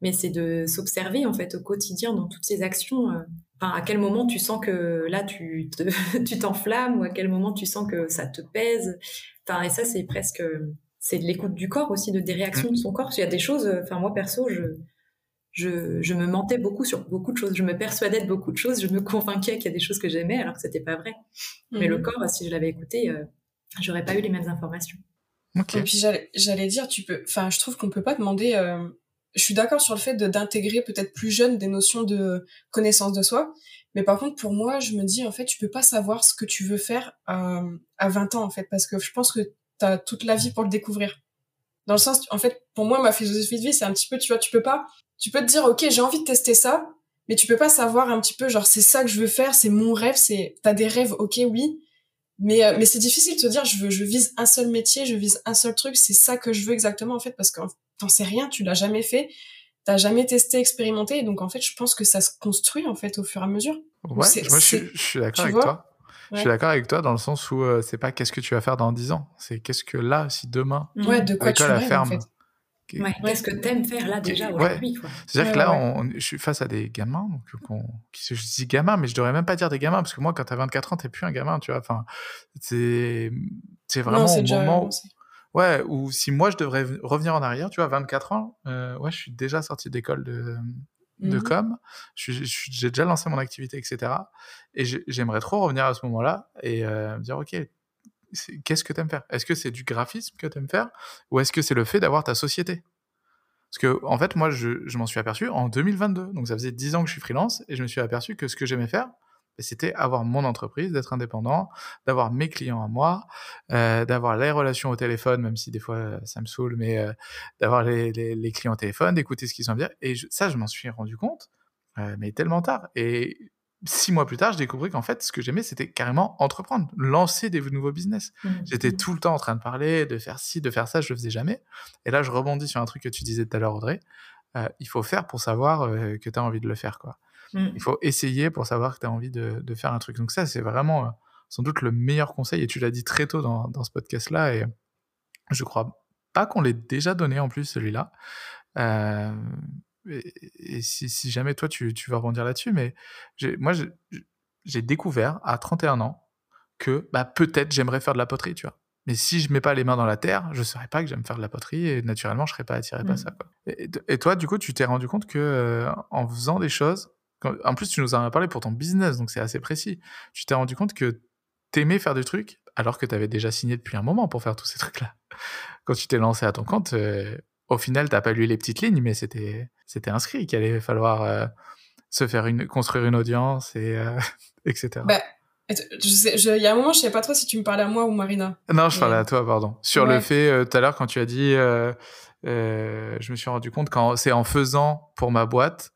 Mais c'est de s'observer, en fait, au quotidien, dans toutes ces actions. Euh, enfin, à quel moment tu sens que là, tu tu t'enflammes, ou à quel moment tu sens que ça te pèse. Enfin, et ça, c'est presque, c'est de l'écoute du corps aussi, de des réactions de son corps. Il y a des choses, enfin, moi, perso, je, je, je, me mentais beaucoup sur beaucoup de choses. Je me persuadais de beaucoup de choses. Je me convainquais qu'il y a des choses que j'aimais alors que c'était pas vrai. Mais le mhm. corps, si je l'avais écouté, euh, j'aurais pas eu les mêmes informations. Et puis j'allais dire, tu peux, enfin, je trouve qu'on peut pas demander. Euh, je suis d'accord sur le fait d'intégrer peut-être plus jeune des notions de connaissance de soi, mais par contre pour moi, je me dis en fait, tu peux pas savoir ce que tu veux faire euh, à 20 ans en fait, parce que je pense que tu as toute la vie pour le découvrir. Dans le sens, en fait, pour moi, ma philosophie de vie, c'est un petit peu, tu vois, tu peux pas tu peux te dire ok j'ai envie de tester ça mais tu peux pas savoir un petit peu genre c'est ça que je veux faire c'est mon rêve c'est t'as des rêves ok oui mais euh, mais c'est difficile de te dire je veux je vise un seul métier je vise un seul truc c'est ça que je veux exactement en fait parce que t'en sais rien tu l'as jamais fait t'as jamais testé expérimenté donc en fait je pense que ça se construit en fait au fur et à mesure. Ouais moi je suis, d'accord avec toi Je suis d'accord avec toi dans le sens où euh, c'est pas qu'est-ce que tu vas faire dans 10 ans, c'est qu'est-ce que là, si demain, ouais, de quoi tu la ferme, en fait. Qu'est-ce que tu aimes faire là déjà aujourd'hui C'est-à-dire que là, on, je suis face à des gamins, donc qui, je dis gamins, mais je devrais même pas dire des gamins, parce que moi, quand tu as 24 ans, tu plus un gamin, tu vois. Enfin, c'est vraiment au moment. Ouais, ou si moi je devrais revenir en arrière, tu vois, 24 ans, euh, ouais, je suis déjà sorti d'école de, de mmh com, j'ai déjà lancé mon activité, etc. Et j'aimerais trop revenir à ce moment-là et euh, me dire, ok, qu'est-ce que tu aimes faire? Est-ce que c'est du graphisme que tu aimes faire? Ou est-ce que c'est le fait d'avoir ta société? Parce que, en fait, moi, je, je m'en suis aperçu en 2022. Donc, ça faisait 10 ans que je suis freelance et je me suis aperçu que ce que j'aimais faire, c'était avoir mon entreprise, d'être indépendant, d'avoir mes clients à moi, euh, d'avoir les relations au téléphone, même si des fois euh, ça me saoule, mais euh, d'avoir les, les, les, clients au téléphone, d'écouter ce qu'ils ont à dire. Et je, ça, je m'en suis rendu compte, euh, mais tellement tard. Et six mois plus tard, je découvris qu'en fait, ce que j'aimais, c'était carrément entreprendre, lancer des nouveaux business. Mmh. J'étais tout le temps en train de parler, de faire ci, de faire ça, je le faisais jamais. Et là, je rebondis sur un truc que tu disais tout à l'heure, Audrey. Il faut faire pour savoir que tu as envie de le faire, quoi. Mmh. Il faut essayer pour savoir que tu as envie de, de, faire un truc. Donc ça, c'est vraiment euh, sans doute le meilleur conseil. Et tu l'as dit très tôt dans, dans ce podcast-là. Et je crois pas qu'on l'ait déjà donné en plus, celui-là. Euh, et, et si, si, jamais toi, tu, tu vas rebondir là-dessus, mais moi, j'ai découvert à 31 ans que bah, peut-être j'aimerais faire de la poterie, tu vois. Mais si je mets pas les mains dans la terre, je ne saurais pas que j'aime faire de la poterie et naturellement, je serais pas attiré mmh. par ça. Quoi. Et, et, toi, du coup, tu t'es rendu compte que euh, en faisant des choses, en plus, tu nous en as parlé pour ton business, donc c'est assez précis. Tu t'es rendu compte que t'aimais faire des trucs alors que tu avais déjà signé depuis un moment pour faire tous ces trucs-là. Quand tu t'es lancé à ton compte, euh, au final, t'as pas lu les petites lignes, mais c'était c'était inscrit qu'il allait falloir euh, se faire une construire une audience et euh, etc. Bah, il y a un moment, je sais pas trop si tu me parlais à moi ou Marina. Non, je parlais à toi, pardon. Sur ouais. le fait tout à l'heure quand tu as dit, je me suis rendu compte quand c'est en faisant pour ma boîte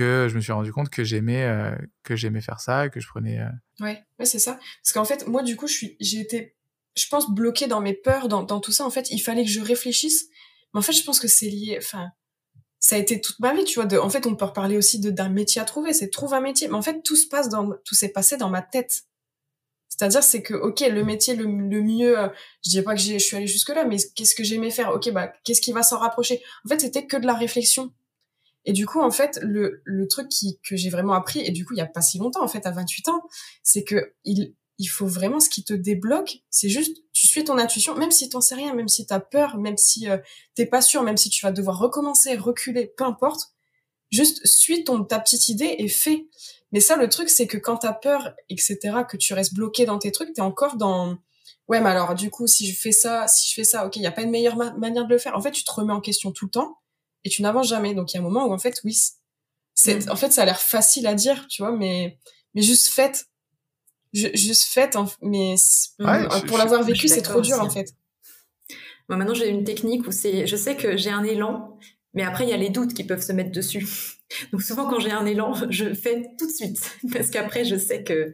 que je me suis rendu compte que j'aimais que j'aimais faire ça, que je prenais. Ouais, ouais, c'est ça. Parce qu'en fait, moi, du coup, je suis, j'ai été, je pense, bloquée dans mes peurs, dans, dans tout ça. En fait, il fallait que je réfléchisse mais en fait, je pense que c'est lié, enfin, ça a été toute ma vie, tu vois. De, en fait, on peut reparler aussi de d'un métier à trouver. C'est trouve un métier. Mais en fait, tout se passe dans, tout s'est passé dans ma tête. C'est-à-dire, c'est que, ok, le métier le, le mieux, euh, je dis pas que je suis allée jusque là, mais qu'est-ce que j'aimais faire? Ok, bah, qu'est-ce qui va s'en rapprocher? En fait, c'était que de la réflexion. Et du coup, en fait, le, le truc qui, que j'ai vraiment appris, et du coup, il y a pas si longtemps, en fait, à 28 ans, c'est que il, il faut vraiment ce qui te débloque, c'est juste tu suis ton intuition, même si t'en sais rien, même si t'as peur, même si euh, t'es pas sûr, même si tu vas devoir recommencer, reculer, peu importe, juste suis ton ta petite idée et fais. Mais ça, le truc, c'est que quand t'as peur, etc., que tu restes bloqué dans tes trucs, t'es encore dans ouais, mais alors du coup, si je fais ça, si je fais ça, ok, il y a pas une meilleure manière de le faire. En fait, tu te remets en question tout le temps et tu n'avances jamais. Donc il y a un moment où en fait, oui, c'est mmh. en fait ça a l'air facile à dire, tu vois, mais mais juste faites juste fait, mais ouais, pour l'avoir vécu, c'est trop dur aussi. en fait. Moi, maintenant, j'ai une technique où c'est, je sais que j'ai un élan, mais après, il y a les doutes qui peuvent se mettre dessus. Donc, souvent, quand j'ai un élan, je fais tout de suite, parce qu'après, je sais que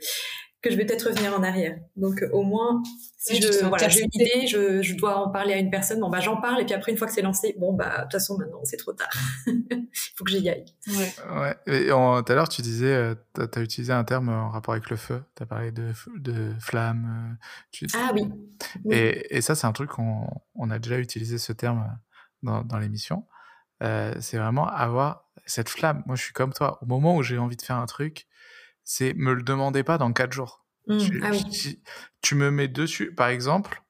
que je vais peut-être revenir en arrière. Donc, au moins, si je, voilà, j'ai une idée, je, je, dois en parler à une personne, bon, bah, j'en parle, et puis après, une fois que c'est lancé, bon, bah, de toute façon, maintenant, c'est trop tard. Il faut que j'y aille. Ouais. ouais. Et tout à l'heure, tu disais, euh, tu as, utilisé un terme en rapport avec le feu. Tu as parlé de, de flamme. Euh, tu... Ah oui. oui. Et, et, ça, c'est un truc qu'on on a déjà utilisé ce terme dans, dans l'émission. Euh, c'est vraiment avoir cette flamme. Moi, je suis comme toi. Au moment où j'ai envie de faire un truc, c'est me le demandez pas dans quatre jours. Mmh, tu, ah oui. tu, tu, me mets dessus, par exemple,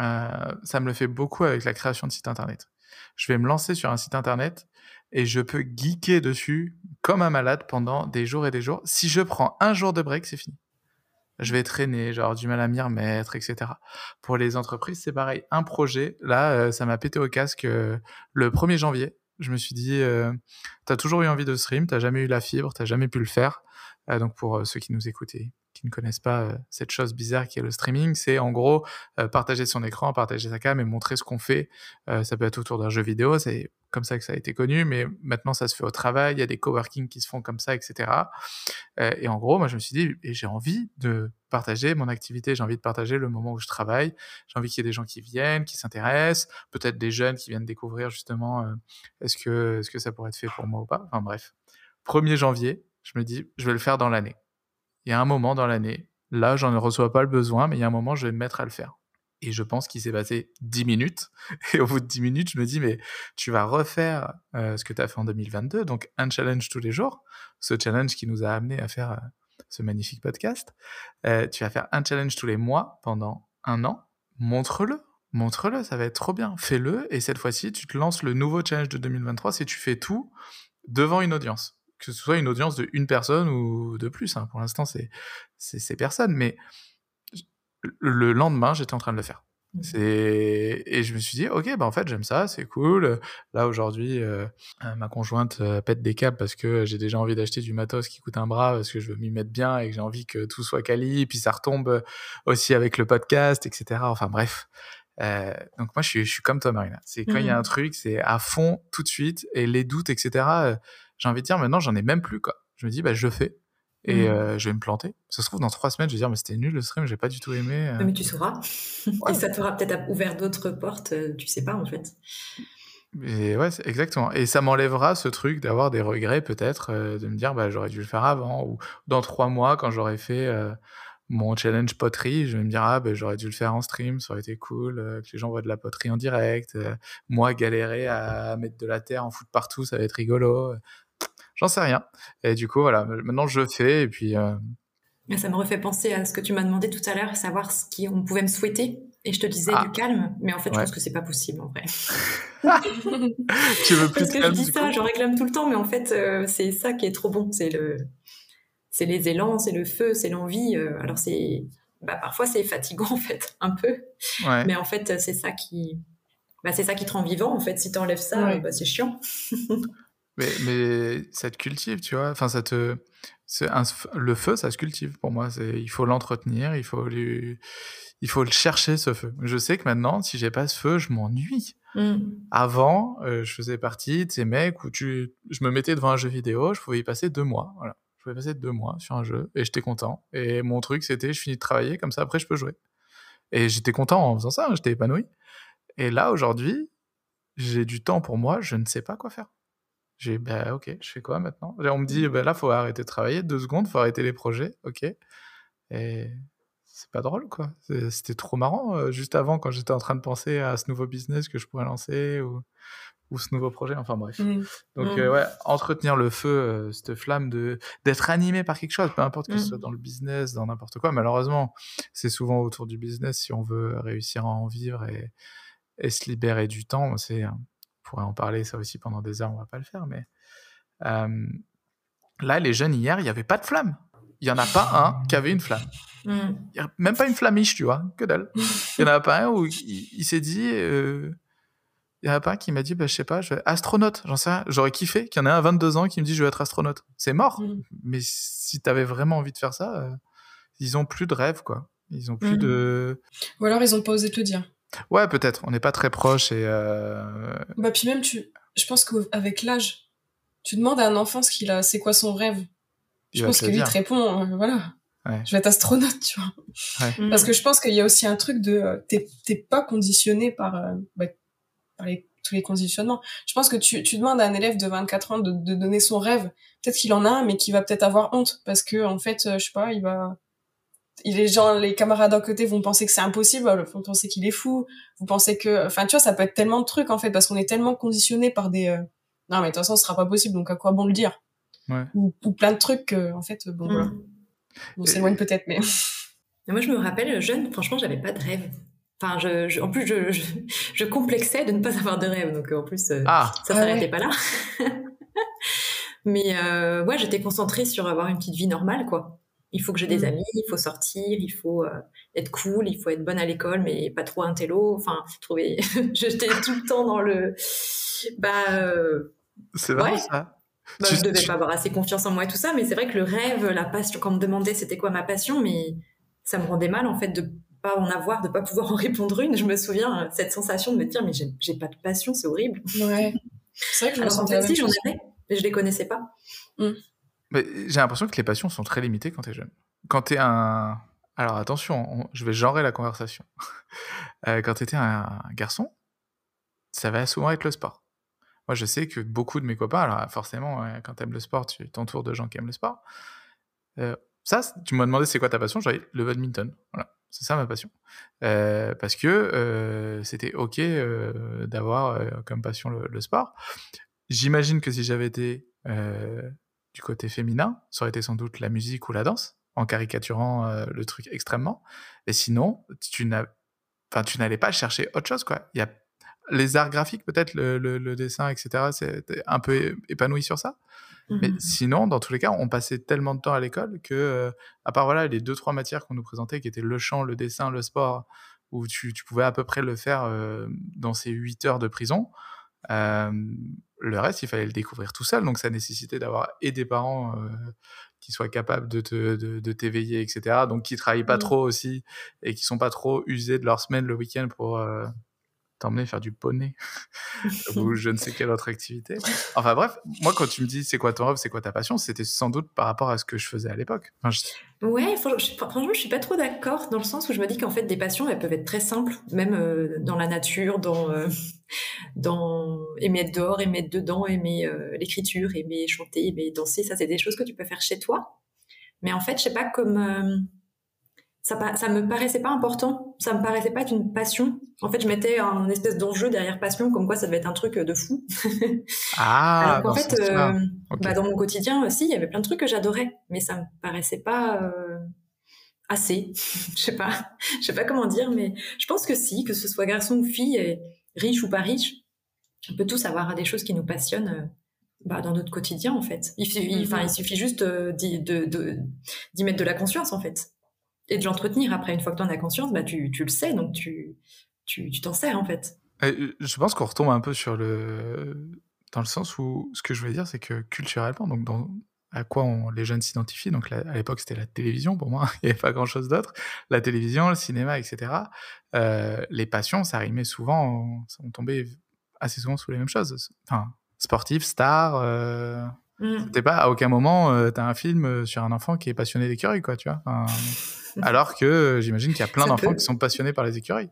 euh, ça me le fait beaucoup avec la création de sites internet. Je vais me lancer sur un site internet et je peux geeker dessus comme un malade pendant des jours et des jours. Si je prends un jour de break, c'est fini. Je vais traîner, genre du mal à m'y remettre, etc. Pour les entreprises, c'est pareil. Un projet, là, euh, ça m'a pété au casque euh, le 1er janvier. Je me suis dit, t'as toujours eu envie de stream, t'as jamais eu la fibre, t'as jamais pu le faire. Euh, donc pour euh, ceux qui nous écoutent et qui ne connaissent pas euh, cette chose bizarre qui est le streaming, c'est en gros partager son écran, partager sa cam et montrer ce qu'on fait. ça peut être autour d'un jeu vidéo, c'est comme ça que ça a été connu, mais maintenant ça se fait au travail, il y a des coworking qui se font comme ça, etc. et en gros, moi je me suis dit, j'ai envie de partager mon activité, j'ai envie de partager le moment où je travaille, j'ai envie qu'il y ait des gens qui viennent, qui s'intéressent, peut-être des jeunes qui viennent découvrir justement est-ce que, est -ce que ça pourrait être fait pour moi ou pas. Enfin bref. 1er janvier, je me dis, je vais le faire dans l'année. Il y a un moment dans l'année, là, j'en reçois pas le besoin, mais il y a un moment, je vais me mettre à le faire. Et je pense qu'il s'est passé 10 minutes. Et au bout de 10 minutes, je me dis, mais tu vas refaire euh, ce que tu as fait en 2022, donc un challenge tous les jours, ce challenge qui nous a amené à faire euh, ce magnifique podcast. Euh, tu vas faire un challenge tous les mois pendant un an. Montre-le. Montre-le, ça va être trop bien. Fais-le. Et cette fois-ci, tu te lances le nouveau challenge de 2023, c'est tu fais tout devant une audience que ce soit une audience de une personne ou de plus. Hein. Pour l'instant, c'est ces personnes. Mais le lendemain, j'étais en train de le faire. Mmh. C'est et je me suis dit ok bah en fait j'aime ça c'est cool là aujourd'hui euh, euh, ma conjointe euh, pète des câbles parce que j'ai déjà envie d'acheter du matos qui coûte un bras parce que je veux m'y mettre bien et que j'ai envie que tout soit quali puis ça retombe aussi avec le podcast etc enfin bref donc moi je suis je suis comme toi Marina c'est quand il y a un Mmh. truc c'est à fond tout de suite et les doutes etc j'ai envie de dire maintenant j'en ai même plus quoi je me dis bah je fais et Mmh. euh, je vais me planter. Ça se trouve, dans trois semaines, je vais dire, mais c'était nul le stream, j'ai pas du tout aimé. euh. Mais tu sauras. Ouais. Et ça t'aura peut-être ouvert d'autres portes, euh, tu sais pas en fait. Et ouais, exactement. Et ça m'enlèvera ce truc d'avoir des regrets, peut-être, euh, de me dire, bah, j'aurais dû le faire avant. Ou dans trois mois, quand j'aurais fait mon challenge poterie, je vais me dire, ah, bah, j'aurais dû le faire en stream, ça aurait été cool, euh, que les gens voient de la poterie en direct. euh, moi, galérer à mettre de la terre en foot partout, ça va être rigolo. J'en sais rien. Et du coup, voilà, maintenant je le fais. Et puis, euh, Mais ça me refait penser à ce que tu m'as demandé tout à l'heure, savoir ce qu'on pouvait me souhaiter. Et je te disais Ah. du calme, mais en fait, je Ouais. pense que c'est pas possible en vrai. tu veux plus Parce que je calme, dis du ça, coup j'en réclame tout le temps, mais en fait, euh, c'est ça qui est trop bon. C'est le, c'est les élans, c'est le feu, c'est l'envie. euh, alors c'est, bah, parfois c'est fatigant en fait, un peu, Ouais. mais en fait c'est ça qui, bah, c'est ça qui te rend vivant en fait. Si t'enlèves ça, Ouais. bah, c'est chiant. Mais, mais ça te cultive, tu vois. Enfin, ça te. un- le feu, ça se cultive pour moi. C'est, il faut l'entretenir, il faut lui, il faut le chercher ce feu. Je sais que maintenant, si j'ai pas ce feu, je m'ennuie. Mm. Avant, euh, je faisais partie de ces mecs où tu, je me mettais devant un jeu vidéo, je pouvais y passer deux mois. Voilà, je pouvais passer deux mois sur un jeu et j'étais content. Et mon truc, c'était, je finis de travailler comme ça, après je peux jouer. Et j'étais content en faisant ça, hein, j'étais épanoui. Et là, aujourd'hui, j'ai du temps pour moi, je ne sais pas quoi faire. J'ai, bah ok, je fais quoi maintenant? On me dit, bah là, faut arrêter de travailler, deux secondes, faut arrêter les projets, ok. Et c'est pas drôle, quoi. C'était trop marrant, euh, juste avant, quand j'étais en train de penser à ce nouveau business que je pourrais lancer, ou, ou ce nouveau projet, enfin bref. Mm. Donc, Mm. euh, ouais, entretenir le feu, euh, cette flamme de d'être animé par quelque chose, peu importe que ce Mm. soit dans le business, dans n'importe quoi. Malheureusement, c'est souvent autour du business si on veut réussir à en vivre et, et se libérer du temps. C'est, pourrait en parler ça aussi pendant des heures, on va pas le faire, mais euh, là, les jeunes hier, il n'y avait pas de flamme. Il y en a pas un qui avait une flamme. Mm. Y a même pas une flamiche, tu vois, que dalle. Il y en a pas un où il, il s'est dit. euh, il y en a pas un qui m'a dit, bah, je sais pas, je vais astronaute, j'en sais rien. J'aurais kiffé qu'il y en ait un à 22 ans qui me dit, je vais être astronaute. C'est mort. Mm. Mais si t'avais vraiment envie de faire ça, euh, ils ont plus de rêve, quoi. Ils ont plus Mm. de. Ou alors ils ont pas osé te le dire. Ouais, peut-être. On n'est pas très proches et. euh, Bah puis même tu, je pense qu'avec l'âge, tu demandes à un enfant ce qu'il a, c'est quoi son rêve. Il Je pense que lui te répond, euh, voilà, Ouais. je vais être astronaute, tu vois. Mm. Parce que je pense qu'il y a aussi un truc de, euh, t'es t'es pas conditionné par, euh, bah, par les, tous les conditionnements. Je pense que tu, tu demandes à un élève de 24 ans de, de donner son rêve. Peut-être qu'il en a un, mais qu'il va peut-être avoir honte parce que en fait, euh, je sais pas, il va, les gens, les camarades d'à côté vont penser que c'est impossible, vont penser qu'il est fou, vous pensez que, enfin, tu vois, ça peut être tellement de trucs en fait parce qu'on est tellement conditionné par des, euh, non mais de toute façon, ce sera pas possible, donc à quoi bon le dire? Ouais. ou, ou plein de trucs en fait, bon voilà, Mm. on s'éloigne peut-être, mais Et Moi, je me rappelle, jeune, franchement, j'avais pas de rêve. Enfin, je, je- en plus, je, je, je complexais de ne pas avoir de rêve. Donc, euh, en plus, euh, Ah, ça Ah s'arrêtait ouais. pas là. Mais euh, ouais, j'étais concentrée sur avoir une petite vie normale, quoi. Il faut que j'ai des Mm. amis, il faut sortir, il faut euh, être cool, il faut être bonne à l'école, mais pas trop un télo. Enfin, trouver... j'étais tout le temps dans le... Bah, euh, c'est vrai Ouais. ça. bah, Tu- je devais tu- pas avoir assez confiance en moi et tout ça, mais c'est vrai que le rêve, la passion, quand on me demandait c'était quoi ma passion, mais ça me rendait mal en fait de pas en avoir, de pas pouvoir en répondre une. Je me souviens euh, cette sensation de me dire mais j'ai pas de passion, c'est horrible. ouais. C'est vrai que je me en fait si j'en avais, mais je les connaissais pas. J'ai l'impression que les passions sont très limitées quand t'es jeune. Quand t'es un. Alors attention, on- je vais genrer la conversation. Euh, quand t'étais un garçon, ça va souvent être le sport. Moi, je sais que beaucoup de mes copains, alors forcément, ouais, quand t'aimes le sport, tu t'entoures de gens qui aiment le sport. Euh, ça, tu m'as demandé c'est quoi ta passion, j'aurais le badminton. Voilà, c'est ça ma passion. Euh, parce que c'était ok d'avoir comme passion le, sport. J'imagine que si j'avais été du côté féminin, ça aurait été sans doute la musique ou la danse, en caricaturant euh, le truc extrêmement. Et sinon, tu n'as, tu n'allais pas chercher autre chose, quoi. Il y a les arts graphiques, peut-être le, le- le dessin, etc. C'est un peu épanoui sur ça. Mais Mhm. sinon, dans tous les cas, on passait tellement de temps à l'école que, euh, à part voilà, les deux, trois matières qu'on nous présentait, qui étaient le chant, le dessin, le sport, où tu, tu pouvais à peu près le faire euh, dans ces 8 heures de prison, le reste, il fallait le découvrir tout seul. Donc, ça nécessitait d'avoir et des parents euh, qui soient capables de, te, de, de t'éveiller, etc. Donc, qui travaillent pas Mhm. trop aussi et qui sont pas trop usés de leur semaine le week-end pour euh, t'emmener faire du poney ou je ne sais quelle autre activité. Enfin bref, moi quand tu me dis c'est quoi ton rêve, c'est quoi ta passion, c'était sans doute par rapport à ce que je faisais à l'époque. Enfin, je- Ouais, franchement, je, suis pas trop d'accord dans le sens où je me dis qu'en fait, des passions, elles peuvent être très simples, même euh, dans la nature, dans, euh, dans aimer être dehors, aimer être dedans, aimer euh, l'écriture, aimer chanter, aimer danser. Ça, c'est des choses que tu peux faire chez toi. Mais en fait, je sais pas, comme ça, ça me paraissait pas important, ça me paraissait pas être une passion. En fait, je mettais un espèce d'enjeu derrière passion, comme quoi ça devait être un truc de fou. Ah, Alors ce fait, euh, bah, dans mon quotidien aussi, il y avait plein de trucs que j'adorais, mais ça me paraissait pas euh, assez. je sais pas, je sais pas comment dire, mais je pense que si, que ce soit garçon ou fille, et riche ou pas riche, on peut tous avoir des choses qui nous passionnent. euh, bah, dans notre quotidien en fait. Il suffit, Mhm. il suffit juste euh, d'y mettre de la conscience en fait et de l'entretenir. Après, une fois que tu en as conscience, bah, tu, tu le sais, donc tu tu tu t'en sers en fait. Euh, Je pense qu'on retombe un peu sur le. Dans le sens où ce que je voulais dire, c'est que culturellement, donc à quoi les jeunes s'identifient, donc à l'époque c'était la télévision pour moi, il n'y avait pas grand chose d'autre. La télévision, le cinéma, etc. Euh, les passions, ça rimait souvent, on tombait assez souvent sous les mêmes choses. Enfin, sportif, star. euh, Mm. C'était pas à aucun moment euh, t'as un film euh, sur un enfant qui est passionné d'écureuils quoi tu vois Enfin, alors que euh, j'imagine qu'il y a plein d'enfants peut. qui sont passionnés par les écureuils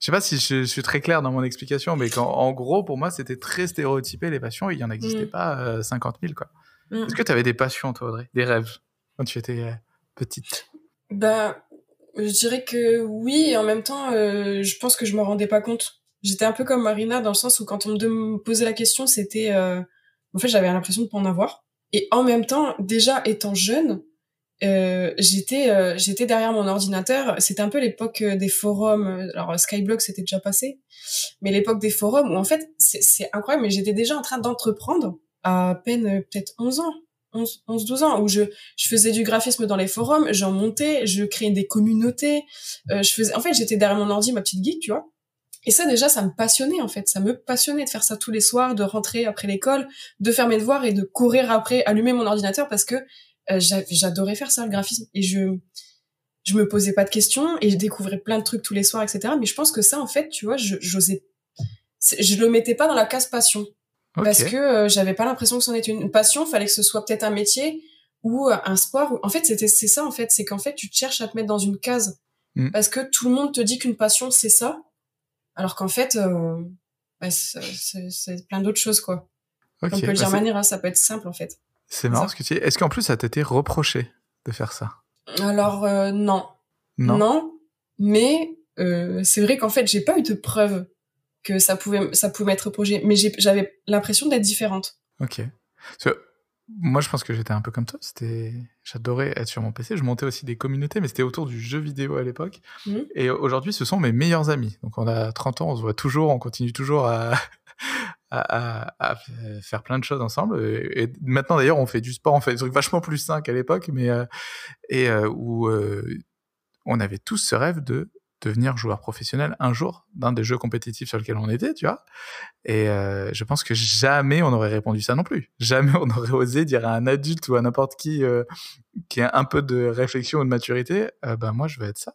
je sais pas si je, je suis très clair dans mon explication mais quand, en gros pour moi c'était très stéréotypé les passions il y en existait Mm. pas euh, 50 000 quoi Mm. est-ce que tu avais des passions toi Audrey? Des rêves quand tu étais euh, petite? Ben, je dirais que oui, et en même temps, euh, je pense que je m'en rendais pas compte. J'étais un peu comme Marina dans le sens où quand on me me posait la question, c'était, euh, en fait, j'avais l'impression de pas en avoir. Et en même temps, déjà étant jeune, euh, j'étais, euh, j'étais derrière mon ordinateur. C'était un peu l'époque euh, des forums. Alors Skyblock, c'était déjà passé, mais l'époque des forums où en fait, c'est c'est incroyable. Mais j'étais déjà en train d'entreprendre à peine euh, peut-être 11 ans. 11, 11, 12 ans, où je, je faisais du graphisme dans les forums, j'en montais, je créais des communautés, euh, je faisais, en fait, j'étais derrière mon ordi, ma petite geek, tu vois. Et ça, déjà, ça me passionnait, en fait. Ça me passionnait de faire ça tous les soirs, de rentrer après l'école, de faire mes devoirs et de courir après, allumer mon ordinateur parce que euh, j'a- j'adorais faire ça, le graphisme. Et je, je me posais pas de questions et je découvrais plein de trucs tous les soirs, etc. Mais je pense que ça, en fait, tu vois, je, j'osais, je le mettais pas dans la case passion parce que euh, j'avais pas l'impression que c'en était une passion. Fallait que ce soit peut-être un métier ou euh, un sport. ou- En fait, c'était c'est ça en fait, c'est qu'en fait tu te cherches à te mettre dans une case Mm. parce que tout le monde te dit qu'une passion c'est ça, alors qu'en fait euh, bah, c'est- c'est c'est plein d'autres choses quoi. Ok, On peut le bah dire de c'est- manière, hein, ça peut être simple en fait. c'est marrant ça. ce que tu dis est-ce qu'en plus ça t'était reproché de faire ça? Alors euh, non, non, mais euh, c'est vrai qu'en fait j'ai pas eu de preuve que ça pouvait ça pouvait m'être reproché, mais j'avais l'impression d'être différente. Ok. Parce que moi, je pense que j'étais un peu comme toi. C'était, j'adorais être sur mon PC. Je montais aussi des communautés, mais c'était autour du jeu vidéo à l'époque. Mhm. Et aujourd'hui, ce sont mes meilleurs amis. Donc, on a 30 ans, on se voit toujours, on continue toujours à, à, à- à faire plein de choses ensemble. Et, et maintenant, d'ailleurs, on fait du sport, on fait des trucs vachement plus sains qu'à l'époque, mais euh, et euh, où euh, on avait tous ce rêve de devenir joueur professionnel un jour d'un des jeux compétitifs sur lequel on était, tu vois. Et euh, je pense que jamais on aurait répondu ça non plus. Jamais on aurait osé dire à un adulte ou à n'importe qui euh, qui a un peu de réflexion ou de maturité, euh, ben moi je veux être ça.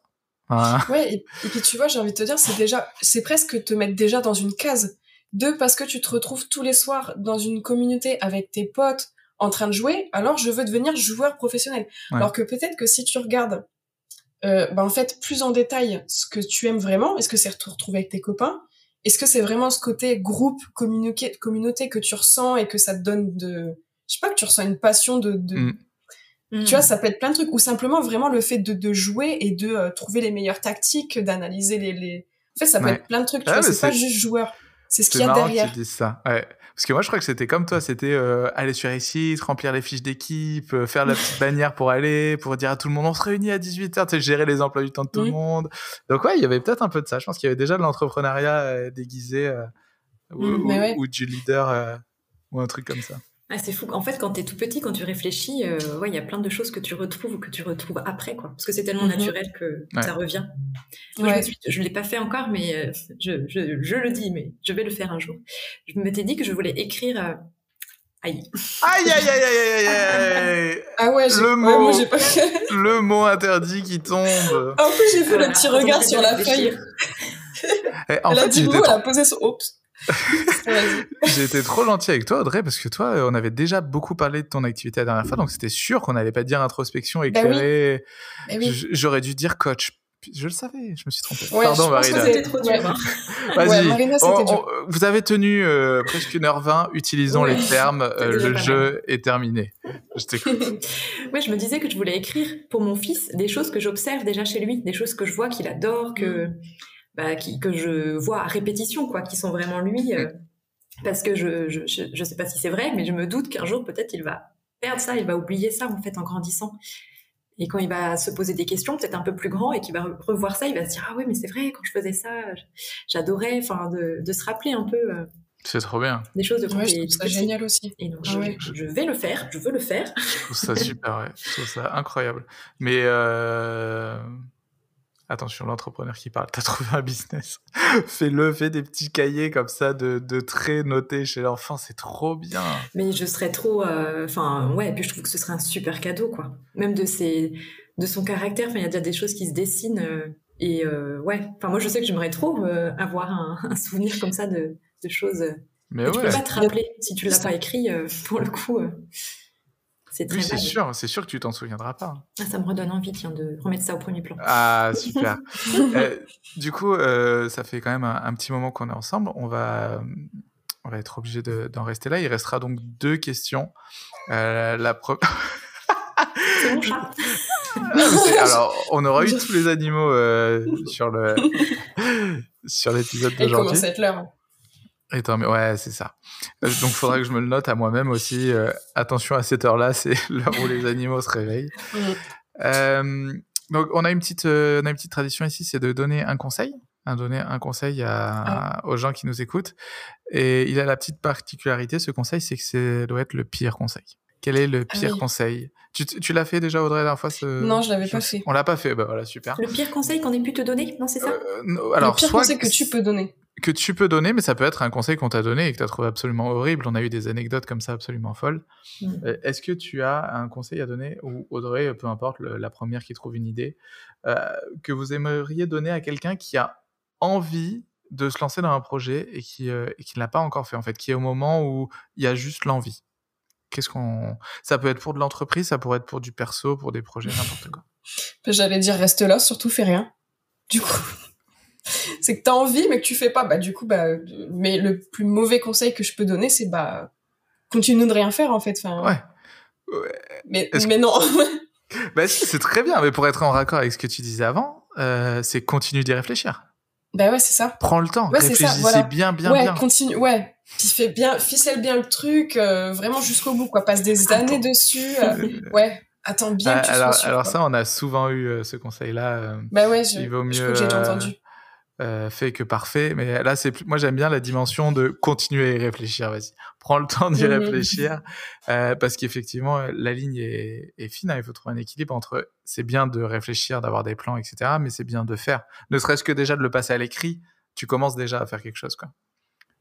Ouais, et, et puis tu vois, j'ai envie de te dire, c'est déjà, c'est presque te mettre déjà dans une case. Deux, parce que tu te retrouves tous les soirs dans une communauté avec tes potes en train de jouer, alors je veux devenir joueur professionnel. Ouais. Alors que peut-être que si tu regardes, euh, bah en fait, plus en détail ce que tu aimes vraiment, est-ce que c'est te retrouver avec tes copains Est-ce que c'est vraiment ce côté groupe, communiqué, communauté que tu ressens et que ça te donne de, je sais pas, que tu ressens une passion de, de, Mm. Mm. tu vois, ça peut être plein de trucs, ou simplement vraiment le fait de, de jouer et de euh, trouver les meilleures tactiques, d'analyser les, les... En fait, ça peut Ouais. être plein de trucs, tu Ah, vois, c'est pas juste joueur. C'est ce qu'il y a marrant que derrière. tu dises ça. Ouais. Parce que moi je crois que c'était comme toi, c'était euh, aller sur les sites, remplir les fiches d'équipe, euh, faire la petite bannière pour aller, pour dire à tout le monde on se réunit à 18h, tu sais, gérer les emplois du temps de tout le monde. Donc ouais, il y avait peut-être un peu de ça. Je pense qu'il y avait déjà de l'entrepreneuriat euh, déguisé ou, Mm, mais ou- ouais. ou du leader ou un truc comme ça. Ah, c'est fou. En fait, quand tu es tout petit, quand tu réfléchis, euh, ouais, il y a plein de choses que tu retrouves ou que tu retrouves après, quoi. Parce que c'est tellement Mhm. naturel que Ouais. ça revient. Moi, Ouais. je ne l'ai pas fait encore, mais euh, je, je, je le dis, mais je vais le faire un jour. Je m'étais dit que je voulais écrire. euh, Aïe. Aïe, aïe, aïe, aïe, aïe, aïe, Ah ouais, j'ai Le ouais, mot. moi, j'ai pas Le mot interdit qui tombe. En plus, j'ai fait Voilà. le petit regard sur la feuille. Eh, en elle a fait, dit le j'étais mot, elle a posé son... Oups. J'ai été trop gentil avec toi, Audrey, parce que toi, euh, on avait déjà beaucoup parlé de ton activité la dernière fois, donc c'était sûr qu'on n'allait pas dire introspection Bah éclairée. Eh oui. J'aurais dû dire coach. Je le savais, je me suis trompé. Ouais, Pardon, Marina. C'était trop dur. Hein. Vas-y. Ouais, Marina, c'était On- dur. on- vous avez tenu euh, presque une heure vingt. Utilisons Ouais. les termes. euh, le jeu est terminé. Je t'écoute. ouais, je me disais que je voulais écrire pour mon fils des choses que j'observe déjà chez lui, des choses que je vois qu'il adore, que, bah, qui- que je vois à répétition, quoi, qui sont vraiment lui. euh, parce que je, je, je, je sais pas si c'est vrai, mais je me doute qu'un jour, peut-être, il va perdre ça, il va oublier ça, en fait, en grandissant. Et quand il va se poser des questions, peut-être un peu plus grand, et qu'il va re- revoir ça, il va se dire, ah ouais, mais c'est vrai, quand je faisais ça, j'adorais, enfin, de, de se rappeler un peu euh, C'est trop bien. des choses de Ouais, je trouve ça génial aussi. Et donc, Ah je, ouais. je vais le faire, je veux le faire. Je trouve ça super, ouais. Je trouve ça incroyable. Mais euh... attention, l'entrepreneur qui parle, t'as trouvé un business. Fais-le, fais des petits cahiers comme ça de, de traits notés chez l'enfant, c'est trop bien. Mais je serais trop, euh, enfin ouais, et puis je trouve que ce serait un super cadeau quoi. Même de ses, de son caractère, enfin il y a déjà des choses qui se dessinent euh, et euh, ouais, enfin moi je sais que j'aimerais trop euh, avoir un, un souvenir comme ça de, de choses. Mais que tu ouais, peux pas te rappeler si tu l'as pas écrit euh, pour le coup. C'est très oui, c'est vague. sûr, c'est sûr que tu t'en souviendras pas. Ah, ça me redonne envie tiens de remettre ça au premier plan. Ah, super. Euh, du coup, euh, ça fait quand même un, un petit moment qu'on est ensemble. On va, on va être obligé de- d'en rester là. Il restera donc deux questions. Euh, la C'est mon chat. C'est- Alors, on aura eu tous les animaux euh, sur le sur l'épisode d'aujourd'hui. commence à être l'heure. Ouais, c'est ça. Euh, donc, faudra que je me le note à moi-même aussi. Euh, attention à cette heure-là, c'est l'heure où les animaux se réveillent. Mm. Euh, donc, on a une petite, euh, on a une petite tradition ici, c'est de donner un conseil, à donner un conseil à, aux gens qui nous écoutent. Et il a la petite particularité, ce conseil, c'est que c'est doit être le pire conseil. Quel est le Ah pire oui. conseil? Tu, tu l'as fait déjà, Audrey, la dernière fois ce... Non, je l'avais pas fait. On l'a pas fait. Bah voilà, super. Le pire conseil qu'on ait pu te donner, non c'est ça? Euh, alors, le pire soit conseil que tu peux donner. Que tu peux donner, mais ça peut être un conseil qu'on t'a donné et que tu as trouvé absolument horrible. On a eu des anecdotes comme ça absolument folles. Mm. Euh, Est-ce que tu as un conseil à donner, ou Audrey, peu importe, le- la première qui trouve une idée, euh, que vous aimeriez donner à quelqu'un qui a envie de se lancer dans un projet et qui, euh, et qui ne l'a pas encore fait, en fait, qui est au moment où il y a juste l'envie? Qu'est-ce qu'on. Ça peut être pour de l'entreprise, ça pourrait être pour du perso, pour des projets, n'importe quoi. J'allais dire reste là, surtout fais rien. Du coup, c'est que t'as envie mais que tu fais pas. Bah du coup, bah. Mais le plus mauvais conseil que je peux donner, c'est bah continue de rien faire en fait. Enfin, Ouais. Ouais. Mais mais non. Bah, si, c'est très bien, mais pour être en raccord avec ce que tu disais avant, euh, c'est continue d'y réfléchir. bah ouais, c'est ça. Prends le temps, Ouais, c'est voilà. bien, bien, ouais, bien. continue. Ouais. Puis fais bien, ficelle bien le truc, euh, vraiment jusqu'au bout, quoi. Passe des années dessus. euh, ouais. Attends bien Ah, que tu alors, sois sûr. alors quoi. ça, on a souvent eu euh, ce conseil-là. euh, Bah ouais, je, il vaut je mieux, crois que j'ai déjà euh, entendu. Euh, fait que parfait. Mais là, c'est plus... moi, j'aime bien la dimension de continuer à y réfléchir. Vas-y, prends le temps d'y réfléchir. euh, parce qu'effectivement, la ligne est, est fine. hein. Il faut trouver un équilibre entre c'est bien de réfléchir, d'avoir des plans, etc. Mais c'est bien de faire. Ne serait-ce que déjà de le passer à l'écrit, tu commences déjà à faire quelque chose. Quoi.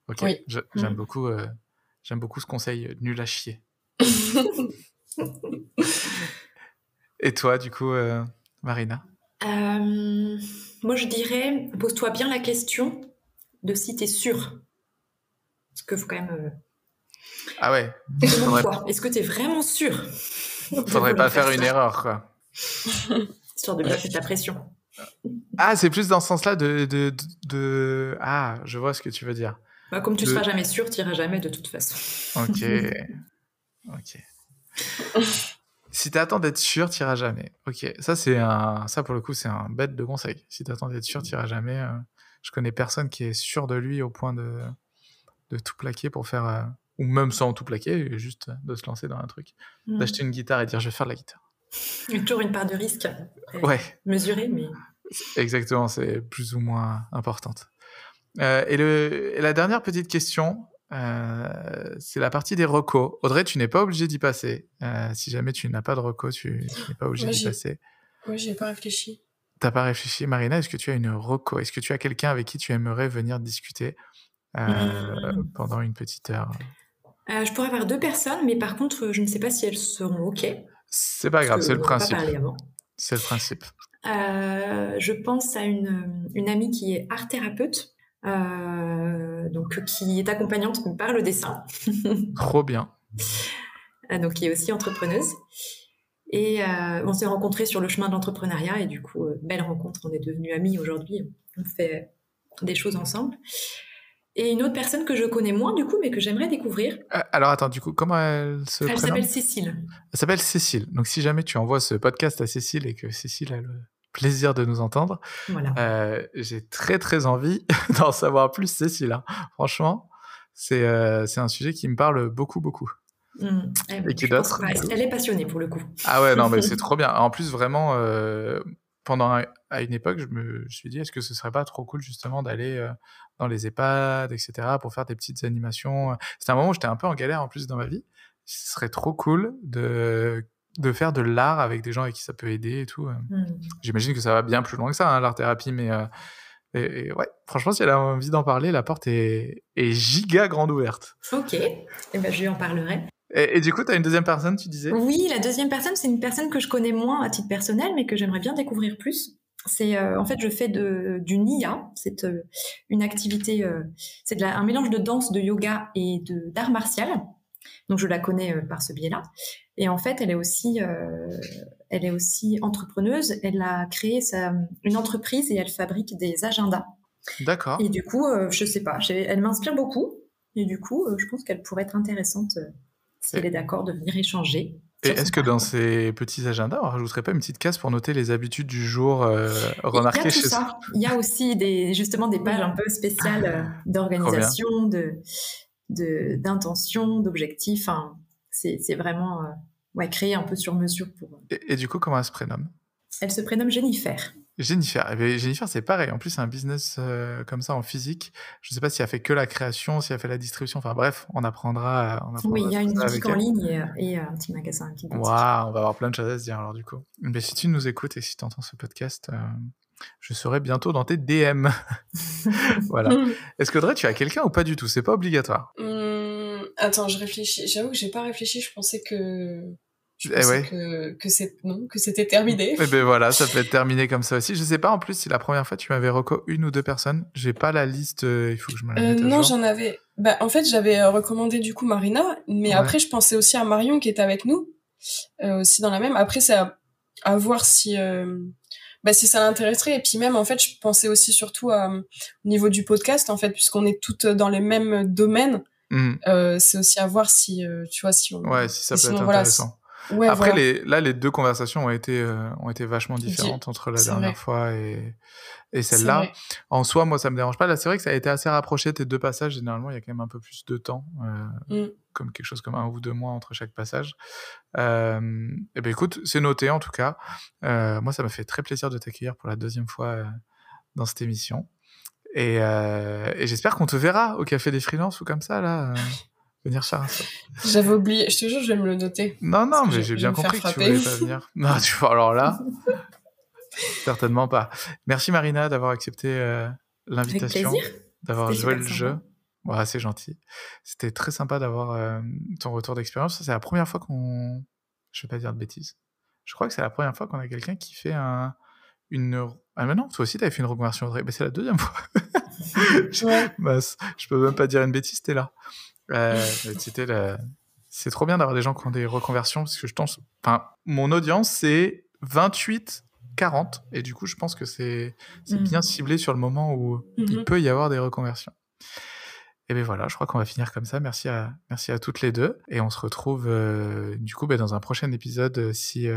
Ok, Oui. Je- j'aime beaucoup, euh, j'aime beaucoup ce conseil euh, nul à chier. Et toi, du coup, euh, Marina? Euh, moi, je dirais, pose-toi bien la question de si tu es sûr. Parce qu'il faut quand même. euh, Ah ouais, Est-ce que tu es vraiment sûr de faudrait pas faire une erreur, quoi. Histoire de bien mettre la pression. Ah, c'est plus dans ce sens-là de, de, de, de- Ah, je vois ce que tu veux dire. Bah, comme tu Le- seras jamais sûr, tu iras jamais de toute façon. Ok. ok. Si t'attends d'être sûr, t'iras jamais. Ok. Ça, c'est un. Ça, pour le coup, c'est un bête de conseil. Si t'attends d'être sûr, t'iras jamais. euh, Je connais personne qui est sûr de lui au point de, de tout plaquer pour faire. euh, Ou même sans tout plaquer, juste de se lancer dans un truc. Mm. D'acheter une guitare et dire je vais faire de la guitare. Il y a toujours une part de risque. Ouais. Mesurée, mais. Exactement, c'est plus ou moins importante. Euh, et, le, et la dernière petite question, euh, c'est la partie des recos. Audrey, tu n'es pas obligé d'y passer. Euh, si jamais tu n'as pas de recos, tu, n'es pas obligé d'y passer. Oui, j'ai pas réfléchi. T'as pas réfléchi, Marina Est-ce que tu as une reco? Est-ce que tu as quelqu'un avec qui tu aimerais venir discuter mmh. pendant une petite heure? Je pourrais avoir deux personnes, mais par contre, je ne sais pas si elles seront ok. C'est pas grave, c'est le principe. C'est le principe. je pense à une, une amie qui est art thérapeute euh, donc qui est accompagnante par le dessin. Trop bien. Euh, donc qui est aussi entrepreneuse. Et euh, on s'est rencontrés sur le chemin de l'entrepreneuriat et du coup, belle rencontre, on est devenus amis aujourd'hui, on fait des choses ensemble. Et une autre personne que je connais moins du coup, mais que j'aimerais découvrir. alors attends, du coup, comment elle se Elle s'appelle Cécile. Elle s'appelle Cécile. Donc si jamais tu envoies ce podcast à Cécile et que Cécile a le plaisir de nous entendre. Euh, j'ai très très envie d'en savoir plus, Cécile. Hein. Franchement, c'est euh, un sujet qui me parle beaucoup beaucoup. Mmh. Et qui Elle est passionnée pour le coup. Ah ouais, non, mais c'est trop bien. En plus, vraiment, euh, pendant à une époque, je me suis dit, est-ce que ce serait pas trop cool justement d'aller dans les EHPAD, etc., pour faire des petites animations? C'était un moment où j'étais un peu en galère en plus dans ma vie. Ce serait trop cool de de faire de l'art avec des gens avec qui ça peut aider et tout. Euh. Mmh. J'imagine que ça va bien plus loin que ça, hein, l'art thérapie, mais euh, ouais, franchement, si elle a envie d'en parler, la porte est, est giga grande ouverte. Ok, et eh ben, je lui en parlerai. Et, du coup, tu as une deuxième personne, tu disais? Oui, la deuxième personne, c'est une personne que je connais moins à titre personnel, mais que j'aimerais bien découvrir plus. C'est euh, en fait, je fais de, du NIA, c'est une activité, c'est un mélange de danse, de yoga et d'art martial. Donc je la connais par ce biais-là. Et en fait, elle est aussi, euh, elle est aussi entrepreneuse. Elle a créé sa, une entreprise et elle fabrique des agendas. D'accord. Et du coup, euh, je sais pas, elle m'inspire beaucoup. Et du coup, euh, je pense qu'elle pourrait être intéressante euh, si elle est d'accord de venir échanger. Et est-ce que dans ces petits agendas, on rajouterait pas une petite case pour noter les habitudes du jour euh, remarquées chez ça. Il y a aussi des, justement des pages un peu spéciales d'organisation, de, d'intention, d'objectifs. Enfin, c'est vraiment euh, ouais, créé un peu sur mesure pour. Euh, et, du coup, comment elle se prénomme? Elle se prénomme Jennifer. Jennifer, eh Jennifer, c'est pareil. En plus, c'est un business euh, comme ça en physique. Je ne sais pas si elle fait que la création, si elle fait la distribution. Enfin bref, on apprendra. oui, il y a une boutique en ligne et, un petit magasin. Waouh, on va avoir plein de choses à se dire alors du coup. Mais si tu nous écoutes et si tu entends ce podcast, je serai bientôt dans tes DM. voilà. Est-ce que Dre, tu as quelqu'un ou pas du tout? C'est pas obligatoire. Hum, attends, je réfléchis. J'avoue que j'ai pas réfléchi. Je pensais que je eh que, que c'est non, que c'était terminé. Eh ben voilà, ça peut être terminé comme ça aussi. Je sais pas en plus si la première fois tu m'avais reco une ou deux personnes. J'ai pas la liste. Euh, il faut que je me la mette euh, Non, j'en avais. Bah en fait, j'avais euh, recommandé du coup Marina, mais après je pensais aussi à Marion qui est avec nous, aussi dans la même. Après c'est à, à, voir si bah, si ça l'intéresserait. Et puis même, en fait, je pensais aussi surtout au niveau du podcast, en fait, puisqu'on est toutes dans les mêmes domaines. Mmh. Euh, c'est aussi à voir si, euh, tu vois, si on... Ouais, si ça peut être intéressant. Après, les, là, les deux conversations ont été, euh, ont été vachement différentes entre la dernière fois et, et celle-là. En soi, moi, ça me dérange pas. Là, c'est vrai que ça a été assez rapproché, tes deux passages. Généralement, il y a quand même un peu plus de temps, euh, mmh. comme quelque chose comme un ou deux mois entre chaque passage. Euh, et eh ben écoute, c'est noté en tout cas. Euh, moi, ça m'a fait très plaisir de t'accueillir pour la deuxième fois dans cette émission. Et, et j'espère qu'on te verra au Café des Freelances ou comme ça, là venir faire un J'avais oublié, je te jure, je vais me le noter. Non, non, mais j'ai bien compris que tu voulais pas venir. Non, tu vois, alors là, certainement pas. Merci Marina d'avoir accepté euh, l'invitation, d'avoir joué le jeu. Ouais, c'est gentil. C'était très sympa d'avoir euh, ton retour d'expérience. C'est la première fois qu'on. Je vais pas dire de bêtises. Je crois que c'est la première fois qu'on a quelqu'un qui fait un, une. Ah, mais non, toi aussi, tu avais fait une reconversion. Mais c'est la deuxième fois. ouais. je peux même pas dire une bêtise, t'es là. Euh, c'était C'est trop bien d'avoir des gens qui ont des reconversions parce que je pense. Enfin, mon audience, c'est 28 40 et du coup je pense que c'est mmh. bien ciblé sur le moment où il mmh peut y avoir des reconversions. Et bien voilà, je crois qu'on va finir comme ça. Merci à, merci à toutes les deux. Et on se retrouve euh, du coup ben, dans un prochain épisode euh, si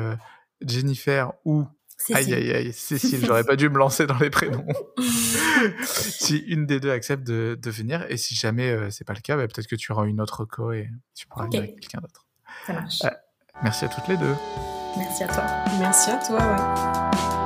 Jennifer ou Aïe, aïe, aïe, Cécile, j'aurais pas dû me lancer dans les prénoms. si une des deux accepte de, de venir, et si jamais euh, c'est pas le cas, bah, peut-être que tu auras une autre co et tu pourras venir avec quelqu'un d'autre. Ça marche. Euh, merci à toutes les deux. Merci à toi. Merci à toi, ouais.